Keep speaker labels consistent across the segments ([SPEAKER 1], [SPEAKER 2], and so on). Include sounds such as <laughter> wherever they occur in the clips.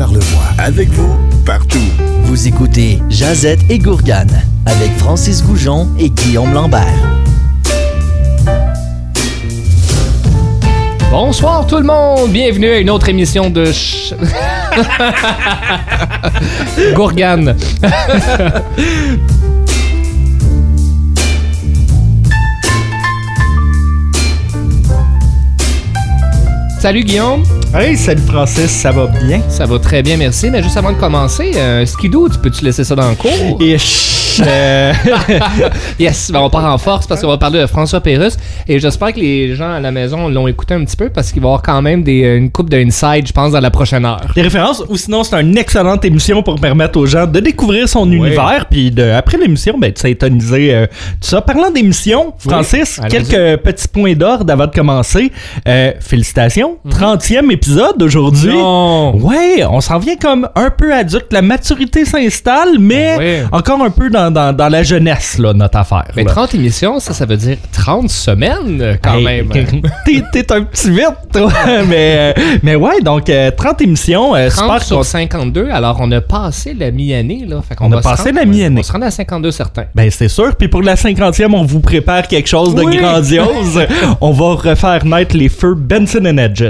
[SPEAKER 1] Charlevoix. Avec vous, partout.
[SPEAKER 2] Vous écoutez Jazette et Gourgane avec Francis Goujon et Guillaume Lambert.
[SPEAKER 3] Bonsoir tout le monde, bienvenue à une autre émission de Ch- <laughs> Gourgane. Salut Guillaume,
[SPEAKER 4] Hey, salut Francis, ça va bien?
[SPEAKER 3] ça va très bien, merci. Mais juste avant de commencer, euh, Skidoo, tu peux-tu laisser ça dans le cours?
[SPEAKER 4] Et euh, <laughs>
[SPEAKER 3] Yes, ben on part en force parce qu'on va parler de François Pérusse et j'espère que les gens à la maison l'ont écouté un petit peu parce qu'il va y avoir quand même des, une coupe d'inside, je pense, dans la prochaine heure.
[SPEAKER 4] des références, ou sinon c'est une excellente émission pour permettre aux gens de découvrir son univers, puis après l'émission, ben, de s'intoniser euh, tout ça. Parlant d'émission, Francis, quelques petits points d'ordre avant de commencer. Euh, félicitations, 30e épisode aujourd'hui.
[SPEAKER 3] Mhm.
[SPEAKER 4] Ouais, on s'en vient comme un peu adulte. La maturité s'installe, mais
[SPEAKER 3] Ben
[SPEAKER 4] encore un peu dans, dans, dans la jeunesse, là, notre affaire.
[SPEAKER 3] Mais
[SPEAKER 4] là.
[SPEAKER 3] 30 émissions, ça, ça veut dire 30 semaines euh, quand
[SPEAKER 4] Hey,
[SPEAKER 3] même. <laughs>
[SPEAKER 4] T'es, t'es un petit vite, toi. <laughs> mais, euh, mais ouais, donc euh, 30 émissions. euh,
[SPEAKER 3] 30
[SPEAKER 4] super
[SPEAKER 3] sur
[SPEAKER 4] qu'on-
[SPEAKER 3] 52, alors on a passé la mi-année. Là. Fait qu'on
[SPEAKER 4] On a passé
[SPEAKER 3] rendre-
[SPEAKER 4] la mi-année.
[SPEAKER 3] On se rend à 52 certains.
[SPEAKER 4] Ben, c'est sûr. Puis pour la 50e, on vous prépare quelque chose de
[SPEAKER 3] Oui.
[SPEAKER 4] grandiose. <laughs> on va refaire naître les feux Benson and Edges.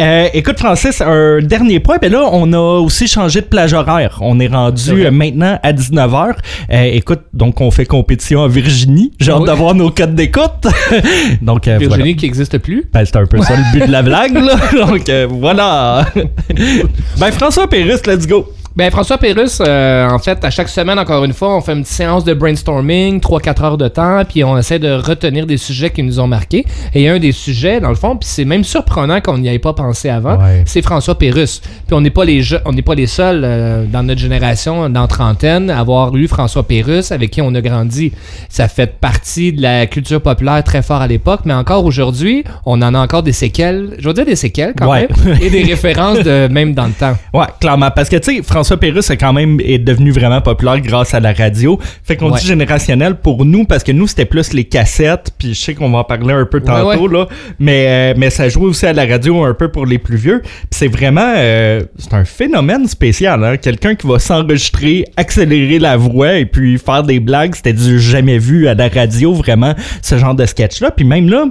[SPEAKER 4] Euh, écoute, Francis, un dernier point. Ben là, on a aussi changé de plage horaire. On est rendu maintenant à 19h. Euh, écoute, donc on fait compétition à Virginie. J'ai hâte
[SPEAKER 3] Oui.
[SPEAKER 4] d'avoir nos codes d'écoute. <laughs> donc, euh,
[SPEAKER 3] Virginie
[SPEAKER 4] voilà.
[SPEAKER 3] qui n'existe plus.
[SPEAKER 4] Ben, c'est un peu ça le but de la <laughs> blague, là. Donc, euh, voilà. <laughs> ben, François Pérusse, let's go.
[SPEAKER 3] Ben, François Pérusse, euh, en fait, à chaque semaine, encore une fois, on fait une petite séance de brainstorming, 3-4 heures de temps, puis on essaie de retenir des sujets qui nous ont marqués. Et un des sujets, dans le fond, puis c'est même surprenant qu'on n'y ait pas pensé avant,
[SPEAKER 4] Ouais.
[SPEAKER 3] c'est François Pérusse. Puis on n'est pas les on n'est pas les seuls euh, dans notre génération, dans trentaine, à avoir eu François Pérusse, avec qui on a grandi. Ça fait partie de la culture populaire très fort à l'époque, mais encore aujourd'hui, on en a encore des séquelles, je veux dire des séquelles quand
[SPEAKER 4] Ouais.
[SPEAKER 3] même, et des <laughs> références de même dans le temps.
[SPEAKER 4] Ouais, clairement. Parce que, tu sais, François Pérusse est quand même est devenu vraiment populaire grâce à la radio. Fait qu'on
[SPEAKER 3] Ouais.
[SPEAKER 4] dit générationnel pour nous parce que nous, c'était plus les cassettes. Puis je sais qu'on va en parler un peu tantôt, là. Mais, euh, mais ça jouait aussi à la radio un peu pour les plus vieux. Puis c'est vraiment... euh, c'est un phénomène spécial, hein. Quelqu'un qui va s'enregistrer, accélérer la voix et puis faire des blagues. C'était du jamais vu à la radio, vraiment, ce genre de sketch-là. Puis même là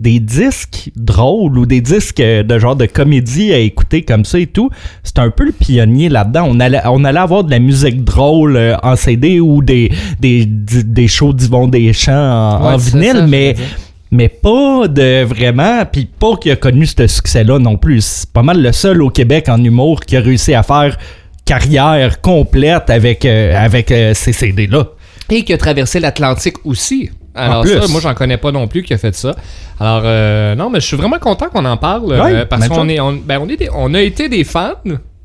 [SPEAKER 4] des disques drôles ou des disques euh, de genre de comédie à écouter comme ça et tout, c'est un peu le pionnier là-dedans. On allait, on allait avoir de la musique drôle euh, en CD ou des, des, des, shows d'Yvon Deschamps en,
[SPEAKER 3] Ouais,
[SPEAKER 4] vinyle,
[SPEAKER 3] ça,
[SPEAKER 4] mais, pas de vraiment, puis pas qui a connu ce succès-là non plus. C'est pas mal le seul au Québec en humour qui a réussi à faire carrière complète avec, euh, avec euh, ces CD-là.
[SPEAKER 3] Et qui a traversé l'Atlantique aussi. Alors ça, moi j'en connais pas non plus qui a fait ça. Alors euh, non, mais je suis vraiment content qu'on en parle euh, parce qu'on est, on, ben, on est des- on a été des fans.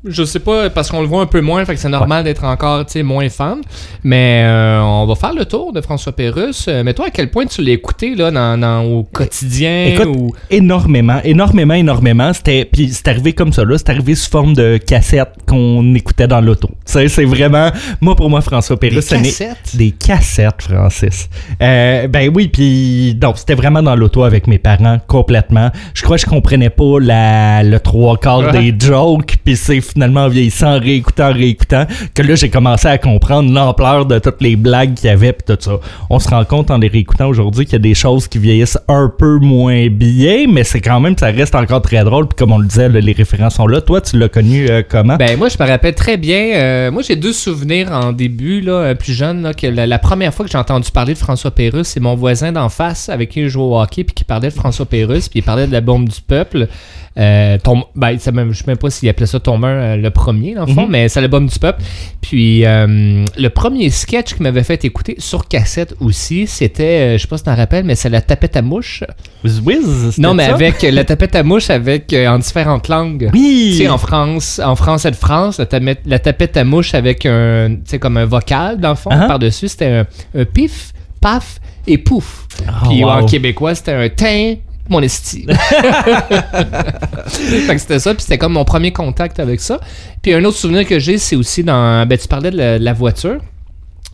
[SPEAKER 3] Je sais pas parce qu'on le voit un peu moins, fait que c'est normal d'être encore moins fan. Mais euh, on va faire le tour de François Pérusse. Euh, Mais toi, à quel point tu l'as écouté là dans, dans- au quotidien
[SPEAKER 4] Écoute,
[SPEAKER 3] ou?
[SPEAKER 4] énormément, énormément, énormément. C'était, puis c'est arrivé comme ça là. C'est arrivé sous forme de cassette qu'on écoutait dans l'auto. C'est vraiment, moi pour moi François
[SPEAKER 3] des
[SPEAKER 4] ce n'est-
[SPEAKER 3] cassettes?
[SPEAKER 4] des cassettes, Francis. Euh, ben oui, puis donc c'était vraiment dans l'auto avec mes parents complètement. Je crois que je comprenais pas la, le trois quarts
[SPEAKER 3] Ouais. <laughs>
[SPEAKER 4] des jokes, puis c'est finalement en vieillissant, en réécoutant, en réécoutant, que là j'ai commencé à comprendre l'ampleur de toutes les blagues qu'il y avait puis tout ça. On se rend compte en les réécoutant aujourd'hui qu'il y a des choses qui vieillissent un peu moins bien, mais c'est quand même, ça reste encore très drôle. Puis comme on le disait, les références sont là. Toi, tu l'as connu euh, comment?
[SPEAKER 3] Ben moi je me rappelle très bien. euh, moi j'ai deux souvenirs en début là, euh, plus jeune que la, première fois que j'ai entendu parler de François Pérusse, c'est mon voisin d'en face avec qui je jouais au hockey puis qui parlait de François Pérusse puis il parlait de la bombe du peuple. Euh, tom- ben, je sais même pas s'il appelait ça Tombeur euh, le premier dans le fond,
[SPEAKER 4] Mhm.
[SPEAKER 3] mais c'est la bombe du peuple. Puis euh, le premier sketch qu'il m'avait fait écouter sur cassette aussi, c'était, euh, je sais pas si tu t'en rappelles, mais c'est la tapette à mouche.
[SPEAKER 4] Whiz, c'était
[SPEAKER 3] Non, mais
[SPEAKER 4] ça?
[SPEAKER 3] avec la tapette à mouche avec euh, en différentes langues.
[SPEAKER 4] Oui!
[SPEAKER 3] Tu sais, en France, en français de France, la, tapette- la tapette à mouche avec un, tu sais, comme un vocal, dans le fond,
[SPEAKER 4] Uh-huh.
[SPEAKER 3] par-dessus, c'était un, un pif, paf et pouf.
[SPEAKER 4] Oh,
[SPEAKER 3] Puis
[SPEAKER 4] wow.
[SPEAKER 3] en québécois, c'était un teint, mon esti. <laughs> fait que c'était ça, puis c'était comme mon premier contact avec ça. Puis un autre souvenir que j'ai, c'est aussi dans. Ben, tu parlais de la, la voiture.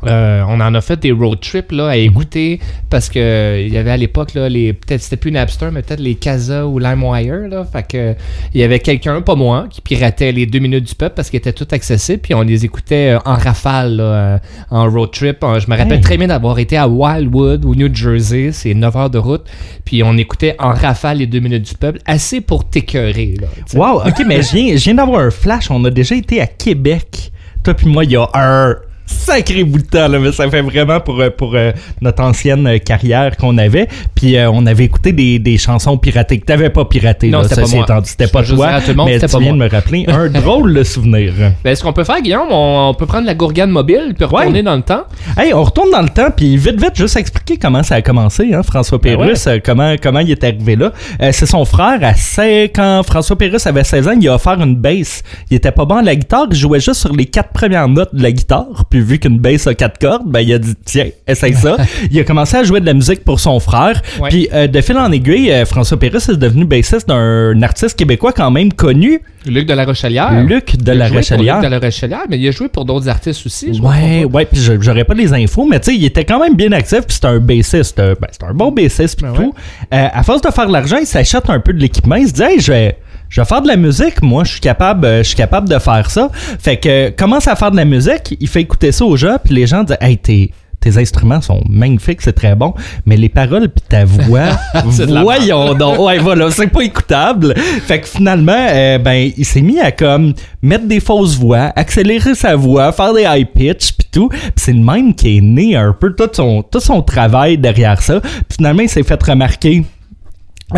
[SPEAKER 3] Euh, on en a fait des road trips là, à écouter parce que il y avait à l'époque là, les peut-être c'était plus Napster mais peut-être les Casa ou LimeWire là, fait que il y avait quelqu'un pas moi qui piratait les deux minutes du peuple parce qu'ils étaient tout accessibles puis on les écoutait euh, en rafale là, euh, en road trip. Je me rappelle
[SPEAKER 4] Hey.
[SPEAKER 3] très bien d'avoir été à Wildwood au New Jersey, c'est 9 heures de route, puis on écoutait en rafale les deux minutes du peuple, assez pour t'écœurer là.
[SPEAKER 4] Wow, ok, mais je viens, je viens d'avoir un flash. On a déjà été à Québec. Toi puis moi, il y a un sacré bout de temps, là, mais ça fait vraiment pour, euh, pour euh, notre ancienne euh, carrière qu'on avait. Puis euh, on avait écouté des, des chansons piratées que t'avais pas piratées.
[SPEAKER 3] Non, c'était pas moi.
[SPEAKER 4] C'était pas toi,
[SPEAKER 3] à tout le monde,
[SPEAKER 4] mais tu
[SPEAKER 3] pas
[SPEAKER 4] viens
[SPEAKER 3] moi.
[SPEAKER 4] de me rappeler un <laughs> drôle de souvenir.
[SPEAKER 3] Ben, ce qu'on peut faire, Guillaume, on, on peut prendre la gourgane mobile puis retourner
[SPEAKER 4] Ouais.
[SPEAKER 3] dans le temps.
[SPEAKER 4] Hey, on retourne dans le temps, puis vite, vite, juste expliquer comment ça a commencé, hein, François
[SPEAKER 3] Ben
[SPEAKER 4] Pérusse, euh, comment, comment il est arrivé là. Euh, c'est son frère, à 16, quand François Pérusse avait 16 ans, il a offert une bass. Il était pas bon à la guitare, il jouait juste sur les quatre premières notes de la guitare, puis vu qu'une bass a quatre cordes, ben il a dit, tiens, essaye ça. <laughs> il a commencé à jouer de la musique pour son frère,
[SPEAKER 3] Ouais.
[SPEAKER 4] puis euh, de fil en aiguille, euh, François Pérusse est devenu bassiste d'un artiste québécois quand même connu,
[SPEAKER 3] Luc de la Rochelière.
[SPEAKER 4] Luc de la Rochelière.
[SPEAKER 3] Luc de la Rochelière, mais il a joué pour d'autres artistes aussi. je
[SPEAKER 4] Ouais, ouais, puis j'aurais pas les infos, mais tu sais, il était quand même bien actif, puis c'était un bassiste, euh, ben, c'était un bon bassiste, puis
[SPEAKER 3] Ben
[SPEAKER 4] tout. Euh, à force de faire de l'argent, il s'achète un peu de l'équipement, il se dit, hey, je vais, je vais faire de la musique, moi, je suis capable, euh, je suis capable de faire ça. Fait que euh, commence à faire de la musique, il fait écouter ça aux gens, puis les gens disent, hey, t'es tes instruments sont magnifiques, c'est très bon, mais les paroles puis ta voix, <laughs> voyons donc, ouais voilà, c'est pas écoutable. Fait que finalement, euh, ben il s'est mis à comme mettre des fausses voix, accélérer sa voix, faire des high pitch puis tout. Puis c'est le même qui est né un peu tout son tout son travail derrière ça. Puis finalement, il s'est fait remarquer.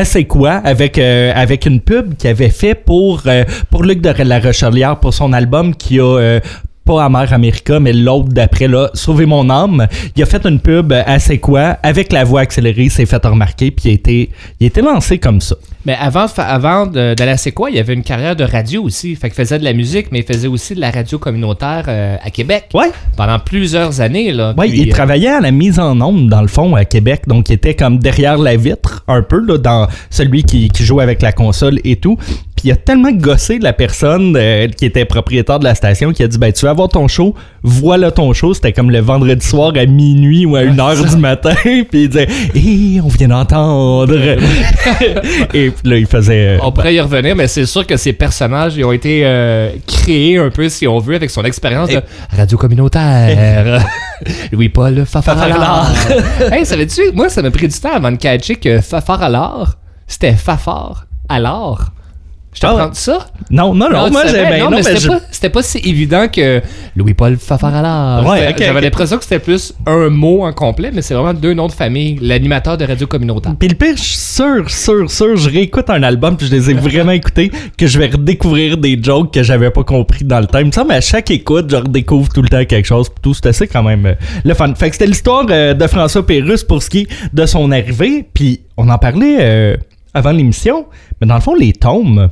[SPEAKER 4] C'est quoi avec euh, avec une pub qu'il avait fait pour euh, pour Luc de la Rochelière pour son album qui a euh, pas Amer America, mais l'autre d'après, là, Sauver mon âme. Il a fait une pub à quoi, avec la voix accélérée, s'est fait remarquer, puis il a été, il a été lancé comme ça.
[SPEAKER 3] Mais avant, avant d'aller à C'est quoi, il y avait une carrière de radio aussi. Fait qu'il faisait de la musique, mais il faisait aussi de la radio communautaire euh, à Québec.
[SPEAKER 4] Ouais,
[SPEAKER 3] Pendant plusieurs années. Là.
[SPEAKER 4] ouais
[SPEAKER 3] Puis,
[SPEAKER 4] il
[SPEAKER 3] euh,
[SPEAKER 4] travaillait à la mise en onde, dans le fond, à Québec, donc il était comme derrière la vitre, un peu, là, dans celui qui, qui joue avec la console et tout. Puis il a tellement gossé la personne euh, qui était propriétaire de la station qui a dit, ben, tu veux avoir ton show, voilà ton show. C'était comme le vendredi soir à minuit ou à 1h du matin. <laughs> puis il disait, hé, on vient d'entendre. <laughs> et là, il faisait... euh,
[SPEAKER 3] On pourrait y revenir, mais c'est sûr que ces personnages ils ont été euh, créés un peu, si on veut, avec son expérience de radio communautaire. <laughs> Louis-Paul Fafaralard. hey, savais-tu, moi, ça m'a pris du temps avant de catcher que Fafaralard, c'était Fafar alors. Je t'apprends ça?
[SPEAKER 4] Non, non, non,
[SPEAKER 3] tu
[SPEAKER 4] moi, j'ai... ben,
[SPEAKER 3] non,
[SPEAKER 4] non,
[SPEAKER 3] mais
[SPEAKER 4] mais
[SPEAKER 3] c'était
[SPEAKER 4] je-
[SPEAKER 3] pas, c'était pas si évident que Louis-Paul Fafaralard.
[SPEAKER 4] Ouais,
[SPEAKER 3] C'était-
[SPEAKER 4] ok,
[SPEAKER 3] J'avais l'impression que c'était plus un mot en complet, mais c'est vraiment deux noms de famille. L'animateur de radio communautaire.
[SPEAKER 4] Puis le pire, je suis sûr, sûr, sûr, je réécoute un album puis je les ai vraiment écoutés, que je vais redécouvrir des jokes que j'avais pas compris dans le temps. Il me semble à chaque écoute, je redécouvre tout le temps quelque chose. Puis tout, c'est assez quand même euh, le fun. Fait que c'était l'histoire euh, de François Pérusse pour ce qui est de son arrivée. Puis on en parlait euh, avant l'émission, mais dans le fond, les tomes.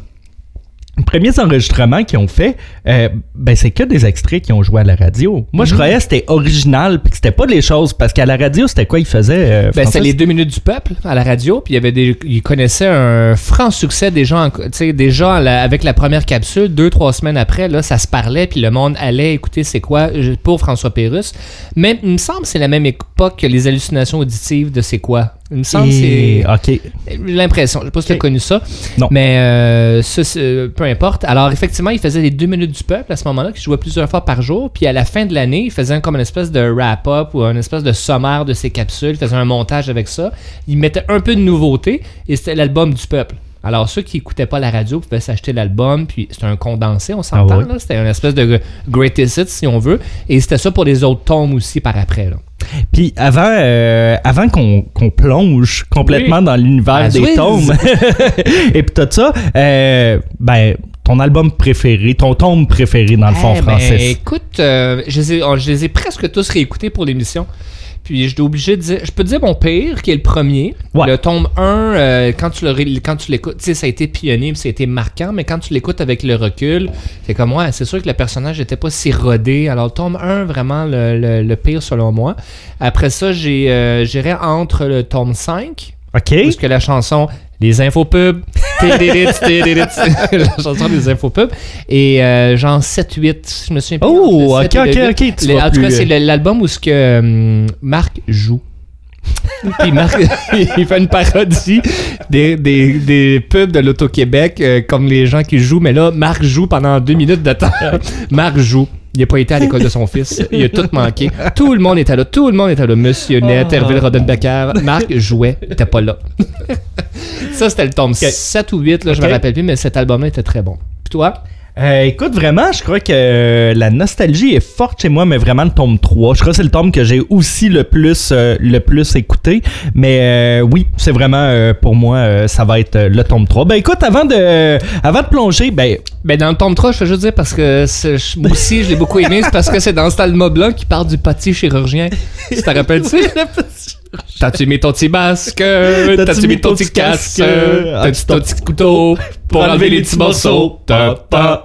[SPEAKER 4] Les premiers enregistrements qu'ils ont fait, euh, ben c'est que des extraits qui ont joué à la radio. Moi, je croyais que c'était original, puis que c'était pas des choses, parce qu'à la radio, c'était quoi ils faisaient euh,
[SPEAKER 3] Ben, c'était les deux minutes du peuple à la radio, puis il y avait des, ils connaissaient un franc succès déjà, en- tu sais, déjà à la- avec la première capsule, deux trois semaines après, là, ça se parlait, puis le monde allait écouter c'est quoi euh, pour François Pérusse. Mais il me semble que c'est la même époque que les hallucinations auditives de c'est quoi. Il me semble
[SPEAKER 4] Et-
[SPEAKER 3] c'est
[SPEAKER 4] Ok.
[SPEAKER 3] l'impression. Je sais pas si tu as connu ça.
[SPEAKER 4] Non.
[SPEAKER 3] Mais euh, peu importe. Alors, effectivement, il faisait les deux minutes du peuple à ce moment-là, qui jouait plusieurs fois par jour. Puis à la fin de l'année, il faisait comme une espèce de wrap-up ou une espèce de sommaire de ses capsules. Il faisait un montage avec ça. Il mettait un peu de nouveauté et c'était l'album du peuple. Alors, ceux qui écoutaient pas la radio pouvaient s'acheter l'album, puis c'était un condensé, on s'entend,
[SPEAKER 4] Ah
[SPEAKER 3] là. C'était une espèce de greatest hits, si on veut. Et c'était ça pour les autres tomes aussi par après, là.
[SPEAKER 4] Puis avant, euh, avant qu'on qu'on plonge complètement
[SPEAKER 3] Oui.
[SPEAKER 4] dans l'univers
[SPEAKER 3] Ah,
[SPEAKER 4] des tomes <laughs> et puis tout ça, euh, ben ton album préféré, ton tome préféré dans le fond,
[SPEAKER 3] Eh ben,
[SPEAKER 4] Francis.
[SPEAKER 3] écoute, euh, je, les ai, je les ai presque tous réécoutés pour l'émission. Puis je suis obligé de dire, je peux te dire mon pire, qui est le premier.
[SPEAKER 4] Ouais.
[SPEAKER 3] Le tome 1, euh, quand tu l'écoutes, tu sais, ça a été pionnier, ça a été marquant, mais quand tu l'écoutes avec le recul, c'est comme, ouais, c'est sûr que le personnage n'était pas si rodé. Alors, le tome 1, vraiment le, le- le pire selon moi. Après ça, j'ai, euh, j'irais entre le tome 5,
[SPEAKER 4] Ok.
[SPEAKER 3] parce que la chanson
[SPEAKER 5] les infopubs. <laughs> la chanson des infopubs. Et euh, genre 7-8, je me souviens pas.
[SPEAKER 4] Oh, ok, ok, ok.
[SPEAKER 5] en tout cas, c'est l'album où ce que hum, Marc joue. <laughs> Puis Marc, <laughs> il fait une parodie des, des, des pubs de l'Auto-Québec, euh, comme les gens qui jouent, mais là, Marc joue pendant deux minutes de temps. Marc joue. Il n'a pas été à l'école de son fils. Il a tout manqué. Tout le monde était là. Tout le monde était là. Monsieur Net, oh. Hervé Rodenbecker. Marc jouait. Il n'était pas là. <laughs> ça, c'était le tome 7 ou 8. Là, Je me rappelle plus, mais cet album-là était très bon. Puis toi?
[SPEAKER 4] Euh, écoute, vraiment, je crois que euh, la nostalgie est forte chez moi, mais vraiment le tome 3. Je crois que c'est le tome que j'ai aussi le plus, euh, le plus écouté. Mais oui, c'est vraiment pour moi, ça va être le tome 3. Ben écoute, avant de, avant de plonger, ben.
[SPEAKER 5] Ben dans le tome 3, je veux juste dire parce que moi aussi, je l'ai beaucoup aimé, c'est parce que c'est dans ce album-là qui parle du petit chirurgien. <laughs> Tu te rappelles-tu? T'as-tu mis ton petit masque? T'as-tu mis ton petit casque? T'as-tu ton petit couteau pour enlever les petits morceaux? <laughs>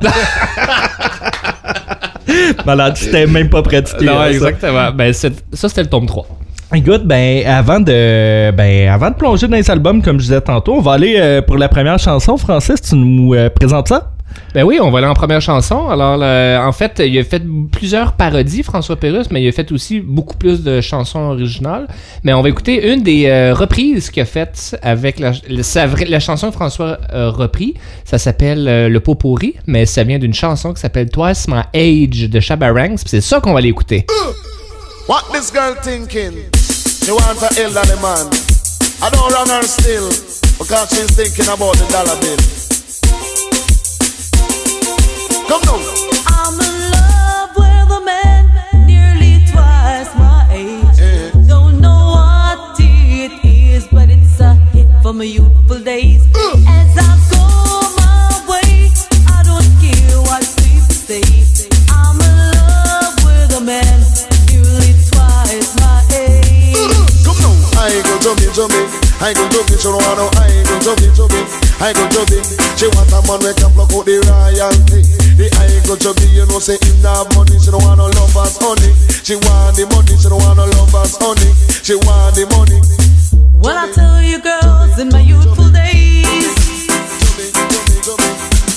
[SPEAKER 4] Malade, c'était même pas pratiqué.
[SPEAKER 5] Non, exactement. Ben, ça, c'était le tome 3.
[SPEAKER 4] Écoute, ben avant de ben avant de plonger dans les albums comme je disais tantôt, on va aller euh, pour la première chanson. Francis, tu nous euh, présentes ça?
[SPEAKER 5] Ben oui, on va aller en première chanson. Alors, en fait, il a fait plusieurs parodies, François Pérusse, mais il a fait aussi beaucoup plus de chansons originales. Mais on va écouter une des euh, reprises qu'il a faites avec la, chanson que François a repris. Ça s'appelle euh, Le pot pourri, mais ça vient d'une chanson qui s'appelle Twice My Age de Shabarangs. C'est ça qu'on va aller écouter. What this girl thinking? She want a elderly man. I don't run her still because she's thinking about the dollar. Come now. I'm in love with a man nearly twice my age. Yeah. Don't know what it is, but it's a hit from my youthful days. Uh. As I go my way, I don't care what people say. I'm in love with a man nearly twice my age. Uh. Come now. I go jumping, jumping. I go jumping, so I know I go jumping, jumping. I go jumping. She want a man who can block out the royalty. The eye go to be, you know, say in have money, she don't want no lovers, honey. She want the money, she don't want no lovers, honey. She want the money. Well, I tell you, girls, in my youthful days,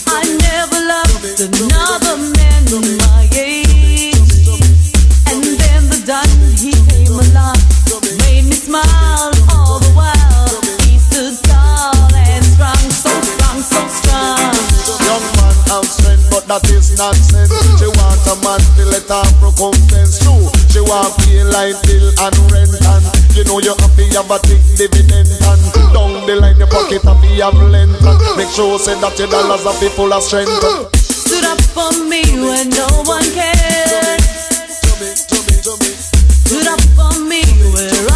[SPEAKER 5] I never loved another man my age. And then the done, he came along, made me smile that is nonsense. She want a man to let her recompense too. She want pay line bill and rent and you know you have to have a big dividend and down the line your pocket have to have length and make sure say that your dollars are full of strength. Stood up for me when no one cared. Stood up for me where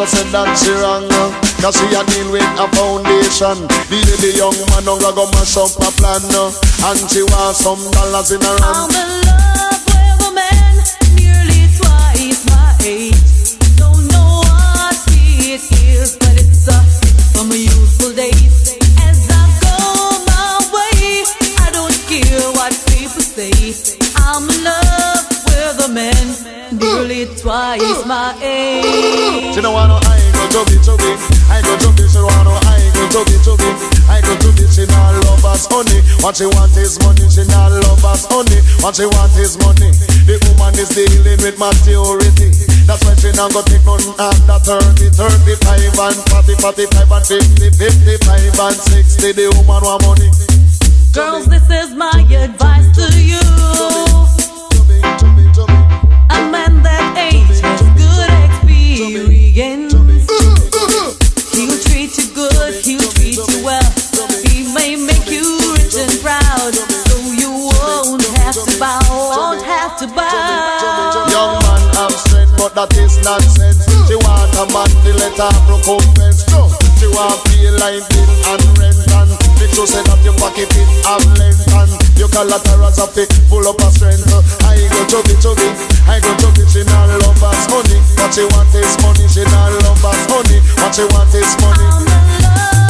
[SPEAKER 5] never said that she wrong. Cause she a deal with a foundation. The, young man don't go mash up a plan. And she wants some dollars in her hand. I'm in love with a man nearly twice my age. Twice my age. She don't want no I go chubby chubby, I go chubby. She don't want no I go chubby chubby, I go chubby. She not love us honey. What she want is money. She not love us honey. What she want is money. The woman is dealing with maturity. That's why she not go take none under 30, 35 and 40, 45 and 50, 55 and 60. The woman want money. Girls, this is my advice to you. That is nonsense. She want a man to let her recompense. She want feel like bill and rent and Make sure say that your pocket it have length and you collaterals of it, full up of strength. I go chuggy chuggy, I go chuggy. She not love us honey, what she want is money. She not love us honey, what she want is money.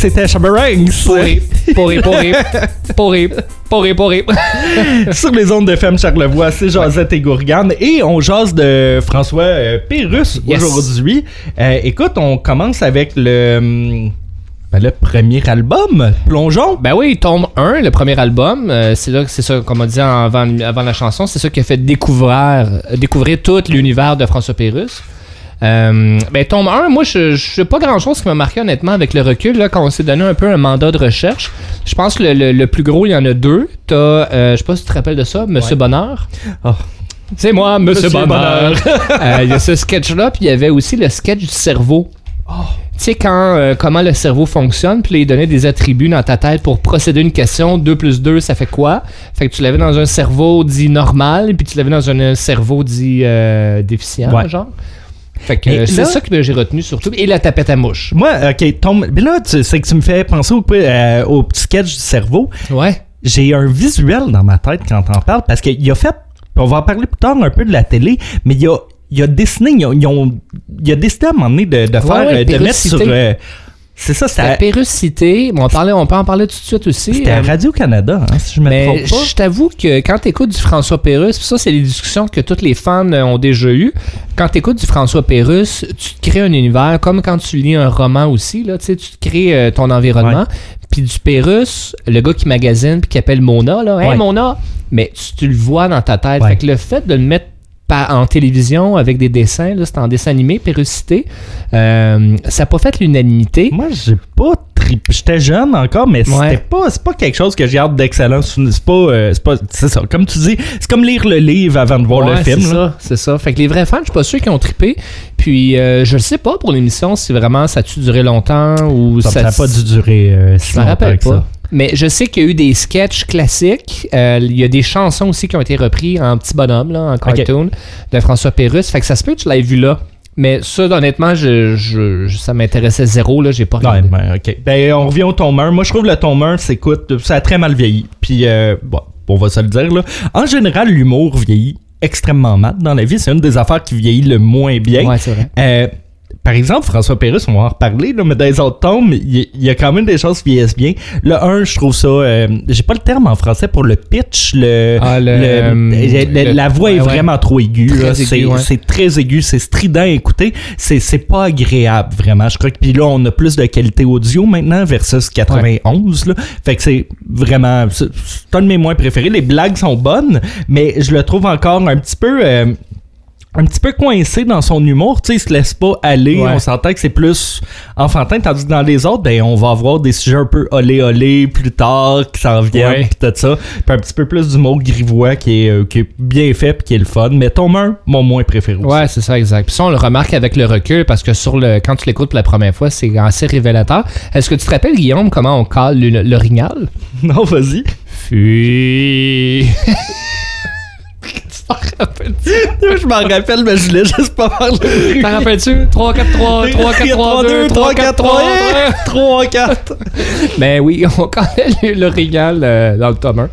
[SPEAKER 4] C'était Shabarangs
[SPEAKER 3] Pourri, pourri, pourri, <laughs> pourri, pourri, pourri. <laughs>
[SPEAKER 4] sur les ondes de FM Charlevoix, c'est Josette et Gourgane et on jase de François euh, Pérusse
[SPEAKER 3] Yes.
[SPEAKER 4] aujourd'hui. Euh, écoute, on commence avec le, hum, ben, le premier album, Plongeon.
[SPEAKER 3] Ben oui, Tombe 1, le premier album, euh, c'est là que c'est ça, comme on dit avant, avant la chanson, c'est ça qui a fait découvrir, euh, découvrir tout l'univers de François Pérusse. Euh, ben, Tombe 1, moi, je je sais pas grand chose qui m'a marqué honnêtement avec le recul, là, quand on s'est donné un peu un mandat de recherche. Je pense que le, le- le plus gros, il y en a deux. T'as, euh, je sais pas si tu te rappelles de ça, Monsieur Bonheur.
[SPEAKER 4] Oh.
[SPEAKER 3] C'est moi, Monsieur,
[SPEAKER 4] Monsieur
[SPEAKER 3] Bonheur. <laughs> Il y a ce sketch-là, puis il y avait aussi le sketch du cerveau. Tu sais, quand, euh, comment le cerveau fonctionne, puis il donnait des attributs dans ta tête pour procéder à une question. 2 plus 2, ça fait quoi? Fait que tu l'avais dans un cerveau dit normal, puis tu l'avais dans un cerveau dit euh, déficient,
[SPEAKER 4] Ouais.
[SPEAKER 3] genre. Fait que euh, c'est ça que j'ai retenu surtout. Et la tapette à mouche.
[SPEAKER 4] Moi, ok, tombe. Mais là, c'est que tu me fais penser au, euh, au petit sketch du cerveau.
[SPEAKER 3] Ouais.
[SPEAKER 4] J'ai un visuel dans ma tête quand t'en parles parce qu'il a fait. On va en parler plus tard un peu de la télé, mais il a, il a dessiné. Ils ont- il a décidé à un moment donné de, de faire.
[SPEAKER 3] ouais,
[SPEAKER 4] euh, de mettre sur. Euh, c'est ça,
[SPEAKER 3] C'était la
[SPEAKER 4] c'était.
[SPEAKER 3] péruscité. Bon, on, parlait, on peut en parler tout de suite aussi.
[SPEAKER 4] C'était à
[SPEAKER 3] Euh,
[SPEAKER 4] Radio-Canada, hein, si je me
[SPEAKER 3] Mais
[SPEAKER 4] trompe pas.
[SPEAKER 3] je t'avoue que quand tu écoutes du François Pérusse, pis ça, c'est les discussions que tous les fans euh, ont déjà eues. Quand tu écoutes du François Pérusse, tu te crées un univers, comme quand tu lis un roman aussi, là, tu sais, tu te crées euh, ton environnement. Puis du Pérusse, le gars qui magasine puis qui appelle Mona, là, Hey
[SPEAKER 4] Ouais.
[SPEAKER 3] Mona, mais tu, tu le vois dans ta tête.
[SPEAKER 4] Ouais.
[SPEAKER 3] Fait que le fait de le mettre par- en télévision avec des dessins, là, c'est en dessin animé, Péruscité, euh, ça n'a pas fait l'unanimité.
[SPEAKER 4] Moi, j'ai pas trip. J'étais jeune encore, mais c'était
[SPEAKER 3] Ouais.
[SPEAKER 4] pas, c'est pas quelque chose que j'ai hâte d'excellence. C'est pas, euh, c'est pas, c'est ça. Comme tu dis, c'est comme lire le livre avant de voir
[SPEAKER 3] Ouais,
[SPEAKER 4] le film.
[SPEAKER 3] C'est
[SPEAKER 4] là.
[SPEAKER 3] ça, c'est ça. Fait que les vrais fans, je suis pas sûr qu'ils ont trippé. Puis euh, je ne sais pas pour l'émission si vraiment ça a-tu duré longtemps ou
[SPEAKER 4] Ça
[SPEAKER 3] ça.
[SPEAKER 4] n'a pas dû durer euh, si
[SPEAKER 3] Je me
[SPEAKER 4] longtemps
[SPEAKER 3] rappelle
[SPEAKER 4] que
[SPEAKER 3] pas.
[SPEAKER 4] ça.
[SPEAKER 3] Mais je sais qu'il y a eu des sketchs classiques. Euh, Il y a des chansons aussi qui ont été repris en petit bonhomme, là, en cartoon, de François Pérusse. Fait que ça se peut que tu l'aies vu là. Mais ça, honnêtement, je, je- je- ça m'intéressait zéro. Là, j'ai pas
[SPEAKER 4] Ouais,
[SPEAKER 3] regardé.
[SPEAKER 4] ben, ok. Ben, on revient au tome 1. Moi, je trouve le tome 1, c'est écoute, ça a très mal vieilli. Puis, euh, bon, on va se le dire, là. En général, l'humour vieillit extrêmement mal dans la vie. C'est une des affaires qui vieillit le moins bien.
[SPEAKER 3] Ouais, c'est vrai.
[SPEAKER 4] Euh, par exemple, François Pérusse, on va en reparler, là, mais dans les autres tomes, il y, a quand même des choses qui vieillissent bien. Le 1, je trouve ça. euh, J'ai pas le terme en français pour le pitch. Le,
[SPEAKER 3] Ah, le-
[SPEAKER 4] le-
[SPEAKER 3] euh,
[SPEAKER 4] le- la voix est
[SPEAKER 3] ouais.
[SPEAKER 4] vraiment trop aiguë. C'est
[SPEAKER 3] ouais.
[SPEAKER 4] très aigu, c'est strident à écouter. C'est pas agréable, vraiment. Je crois que puis là, on a plus de qualité audio maintenant versus 91. Là. Fait que c'est vraiment. C'est c'est un de mes moins préférés. Les blagues sont bonnes, mais je le trouve encore un petit peu. euh, un petit peu coincé dans son humour, tu sais, il se laisse pas aller,
[SPEAKER 3] Ouais.
[SPEAKER 4] on s'entend que c'est plus enfantin, tandis que dans les autres, ben, on va avoir des sujets un peu olé olé plus tard, qui s'en viennent,
[SPEAKER 3] Ouais.
[SPEAKER 4] pis tout ça, puis un petit peu plus d'humour grivois qui est, euh, qui est bien fait pis qui est le fun, mais tome 1, mon moins préféré aussi.
[SPEAKER 3] Ouais, c'est ça, exact. Puis ça, on le remarque avec le recul parce que sur le, quand tu l'écoutes pour la première fois, c'est assez révélateur. Est-ce que tu te rappelles, Guillaume, comment on cale le- l'orignal? <laughs>
[SPEAKER 4] Non, vas-y.
[SPEAKER 3] Fuit. Rappelles-tu? <laughs>
[SPEAKER 4] je m'en rappelle, mais je voulais juste pas faire le
[SPEAKER 3] T'en rappelles-tu? 3, 4, 3, 3, 4, 3, 2, 3, 4, 3,
[SPEAKER 4] 3, 4.
[SPEAKER 3] Ben oui, <laughs> on connaît l'orignal euh, dans le tome 1.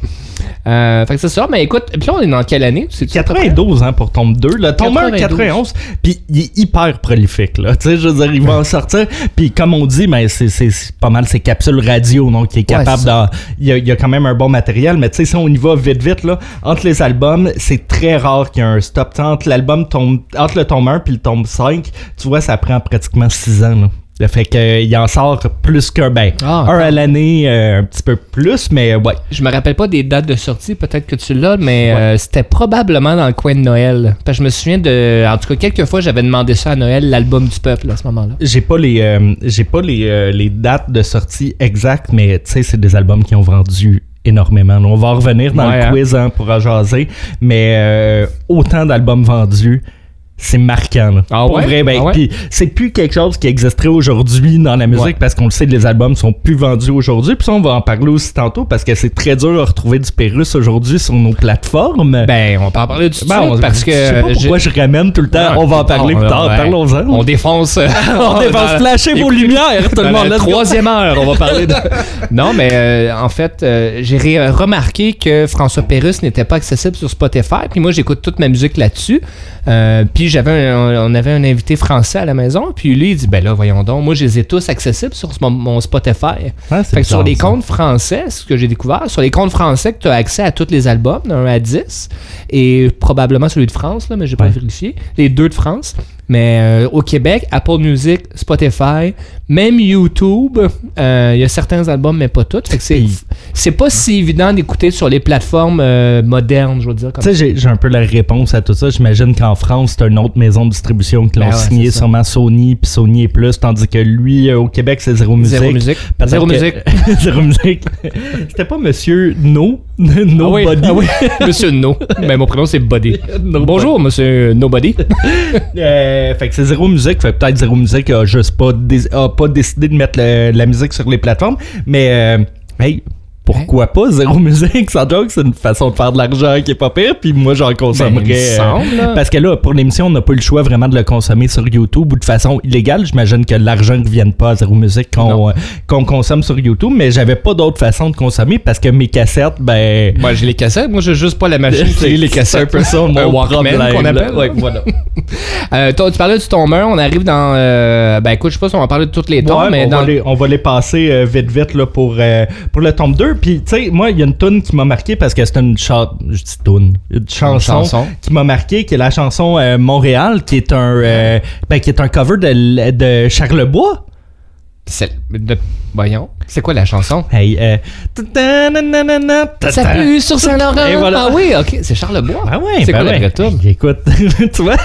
[SPEAKER 3] Euh, fait que c'est ça, mais écoute, puis là on est dans quelle année? C'est
[SPEAKER 4] 92 hein, pour tome 2. Le tome 1,
[SPEAKER 3] 92.
[SPEAKER 4] 91. Puis il est hyper prolifique. Là. <laughs> Tu sais, je veux dire, il va en sortir. Puis comme on dit, ben, c'est, c'est- c'est pas mal ses capsules radio. Donc il est capable d'en- Il y, a, il y a quand même un bon matériel. Mais tu sais, si on y va vite, vite, là, entre les albums, c'est très rare qu'il y ait un stop. Entre, l'album tome, entre le tome 1 puis le tome 5, tu vois, ça prend pratiquement 6 ans. Là. Fait qu'il en sort plus qu'un. Ben,
[SPEAKER 3] Ah,
[SPEAKER 4] un à l'année, euh, un petit peu plus. Mais ouais.
[SPEAKER 3] Je me rappelle pas des dates de sortie, peut-être que tu l'as, mais euh, c'était probablement dans le coin de Noël. Parce que je me souviens de. En tout cas, quelques fois, j'avais demandé ça à Noël, l'album du peuple, à ce moment-là.
[SPEAKER 4] J'ai pas les euh, j'ai pas les, euh, les dates de sortie exactes, mais tu sais, c'est des albums qui ont vendu énormément. On va en revenir dans
[SPEAKER 3] Ouais,
[SPEAKER 4] le
[SPEAKER 3] hein.
[SPEAKER 4] quiz hein, pour en jaser, mais euh, autant d'albums vendus. C'est marquant. Là.
[SPEAKER 3] Ah
[SPEAKER 4] Pour
[SPEAKER 3] ouais?
[SPEAKER 4] vrai, ben,
[SPEAKER 3] Ah ouais?
[SPEAKER 4] c'est plus quelque chose qui existerait aujourd'hui dans la musique
[SPEAKER 3] Ouais.
[SPEAKER 4] parce qu'on le sait, les albums sont plus vendus aujourd'hui. Puis ça, on va en parler aussi tantôt parce que c'est très dur à retrouver du Pérus aujourd'hui sur nos plateformes.
[SPEAKER 3] Ben, on peut en parler tout de
[SPEAKER 4] Ben, on-
[SPEAKER 3] parce que.
[SPEAKER 4] je sais pas pourquoi je ramène tout le temps. On va en parler
[SPEAKER 3] bon,
[SPEAKER 4] plus tard. Parlons-en.
[SPEAKER 3] On défonce. euh, <laughs>
[SPEAKER 4] On <laughs> défonce. Flashez vos lumières, tout le monde.
[SPEAKER 3] la troisième heure, on va parler de. <laughs> non, mais euh, en fait, euh, j'ai remarqué que François Pérusse n'était pas accessible sur Spotify. Puis moi, j'écoute toute ma musique là-dessus. Euh, puis j'avais un- on avait un invité français à la maison. Puis lui, il dit Ben là, voyons donc, moi, je les ai tous accessibles sur mon, Spotify. Fait que sur les comptes français, ce que j'ai découvert, sur les comptes français que tu as accès à tous les albums, d'un à 10, et probablement celui de France, là, mais j'ai pas
[SPEAKER 4] Ouais.
[SPEAKER 3] vérifié, les deux de France. Mais euh, au Québec, Apple Music, Spotify, même YouTube, euh, il y a certains albums, mais pas tous. Fait que c'est,
[SPEAKER 4] Puis-
[SPEAKER 3] c'est pas si évident d'écouter sur les plateformes euh, modernes, je veux dire.
[SPEAKER 4] Tu sais, j'ai- j'ai un peu la réponse à tout ça. J'imagine qu'en France, c'est une autre maison de distribution qui l'ont
[SPEAKER 3] Ben ouais,
[SPEAKER 4] signé, sûrement Sony, puis Sony et plus, tandis que lui, euh, au Québec, c'est Zéro Musique.
[SPEAKER 3] Zéro musique. Zéro
[SPEAKER 4] que-
[SPEAKER 3] musique. <laughs>
[SPEAKER 4] Zéro Musique. C'était pas Monsieur No, No <laughs>
[SPEAKER 3] Ah oui,
[SPEAKER 4] Body.
[SPEAKER 3] ah oui. Monsieur No. Mais mon prénom, c'est Body. Bonjour, monsieur Nobody. <laughs>
[SPEAKER 4] Euh, fait que c'est Zéro Musique. Fait peut-être Zéro Musique a juste pas, dé- a pas décidé de mettre le- la musique sur les plateformes. Mais, euh, hey, pourquoi pas? Zéro Musique? Sans joke, c'est une façon de faire de l'argent qui est pas pire. Puis moi, j'en consommerais.
[SPEAKER 3] Ben, il me
[SPEAKER 4] euh,
[SPEAKER 3] semble,
[SPEAKER 4] parce que là, pour l'émission, on n'a pas eu le choix vraiment de le consommer sur YouTube ou de façon illégale. J'imagine que l'argent ne revienne pas à Zéro Musique qu'on euh, qu'on consomme sur YouTube. Mais j'avais pas d'autre façon de consommer parce que mes cassettes, ben.
[SPEAKER 3] Moi, j'ai les cassettes. Moi, j'ai juste pas la machine <laughs> lit les cassettes.
[SPEAKER 4] un peu ça, mon
[SPEAKER 3] un
[SPEAKER 4] problème,
[SPEAKER 3] qu'on appelle.
[SPEAKER 4] Ouais, voilà. <laughs>
[SPEAKER 3] Euh, toi, tu parlais du tome 1, on arrive dans. euh, ben écoute, je sais pas si on va parler de toutes les tomes,
[SPEAKER 4] Ouais,
[SPEAKER 3] mais
[SPEAKER 4] on,
[SPEAKER 3] dans.
[SPEAKER 4] va les, on va les passer vite vite là, pour, euh, pour le tome 2. Puis, tu sais, moi, il y a une tune qui m'a marqué parce que c'est une, cha- je dis tune, une chanson,
[SPEAKER 3] chanson.
[SPEAKER 4] qui m'a marqué, qui est la chanson euh, Montréal, qui est un euh, ben, qui est un cover de, de Charlebois.
[SPEAKER 3] C'est- de- Voyons. C'est quoi la chanson?
[SPEAKER 4] Hey, euh,
[SPEAKER 3] Ça pue sur Saint-Laurent.
[SPEAKER 4] Voilà.
[SPEAKER 3] Ah oui, ok. C'est Charlebois.
[SPEAKER 4] Ah ouais,
[SPEAKER 3] C'est
[SPEAKER 4] ben
[SPEAKER 3] quoi la
[SPEAKER 4] ouais.
[SPEAKER 3] vraie <laughs>
[SPEAKER 4] Écoute, <laughs> tu vois,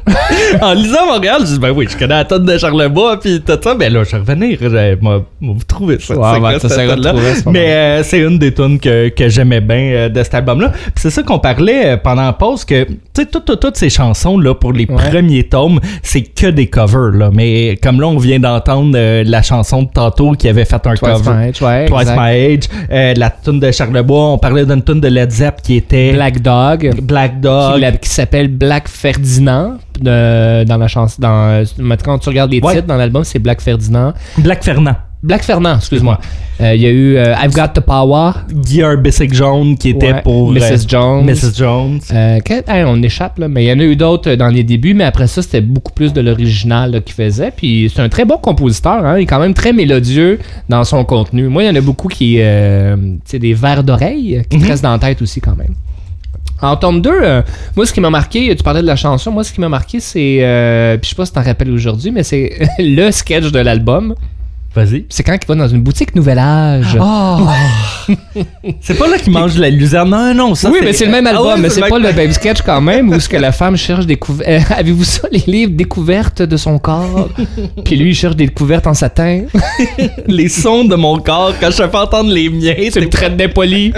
[SPEAKER 4] <laughs> en lisant Montréal, je dis, ben oui, je connais la tonne de Charlebois, puis tout ça, ben là, je vais revenir, je- vous trouvez ça.
[SPEAKER 3] Ouais,
[SPEAKER 4] quoi, cette Mais euh, c'est une des tunes que, que j'aimais bien euh, de cet album-là. Puis c'est ça qu'on parlait euh, pendant la pause, que, tu sais, toutes, ces chansons, là, pour les
[SPEAKER 3] Ouais.
[SPEAKER 4] premiers tomes, c'est que des covers, là. Mais comme là, on vient d'entendre euh, la chanson de tantôt qui avait fait un
[SPEAKER 3] Twice
[SPEAKER 4] cover.
[SPEAKER 3] My Age, ouais.
[SPEAKER 4] Twice
[SPEAKER 3] exact.
[SPEAKER 4] My Age, euh, la tune de Charlebois, on parlait d'une tune de Led Zepp qui était
[SPEAKER 3] Black Dog.
[SPEAKER 4] Black Dog.
[SPEAKER 3] Qui, la- qui s'appelle Black Ferdinand de- dans la chanson. Dans, euh, maintenant, quand tu regardes les
[SPEAKER 4] Ouais.
[SPEAKER 3] titres dans l'album, c'est Black Ferdinand.
[SPEAKER 4] Black Fernand.
[SPEAKER 3] Black Fernand, excuse-moi. Euh, Il y a eu euh, I've Got the Power.
[SPEAKER 4] Guy Bissick Jaune qui était
[SPEAKER 3] Ouais,
[SPEAKER 4] pour.
[SPEAKER 3] Mrs.
[SPEAKER 4] euh,
[SPEAKER 3] Jones.
[SPEAKER 4] Mrs. Jones.
[SPEAKER 3] Euh, que- hey, on échappe, là, mais il y en a eu d'autres dans les débuts, mais après ça, c'était beaucoup plus de l'original qu'il faisait. Puis c'est un très bon compositeur, hein, il est quand même très mélodieux dans son contenu. Moi, il y en a beaucoup qui. Tu sais, des vers d'oreille qui te restent dans la tête aussi, quand même. En tome 2, euh, moi, ce qui m'a marqué, tu parlais de la chanson, moi, ce qui m'a marqué, c'est. euh, puis je sais pas si t'en rappelles aujourd'hui, mais c'est <laughs> le sketch de l'album.
[SPEAKER 4] Vas-y.
[SPEAKER 3] C'est quand il va dans une boutique Nouvel Âge. <laughs>
[SPEAKER 4] C'est pas là qu'il mange de la luzerne. Non, non, ça
[SPEAKER 3] oui, mais c'est le même
[SPEAKER 4] Ah
[SPEAKER 3] album, mais c'est pas le
[SPEAKER 4] même-
[SPEAKER 3] sketch quand même où ce que la femme cherche des couvertes. <laughs> Avez-vous ça, les livres découvertes de son corps? <laughs> Puis lui, il cherche des découvertes en satin.
[SPEAKER 4] les sons de mon corps quand je fais entendre les miens.
[SPEAKER 3] C'est une traite d'impoli.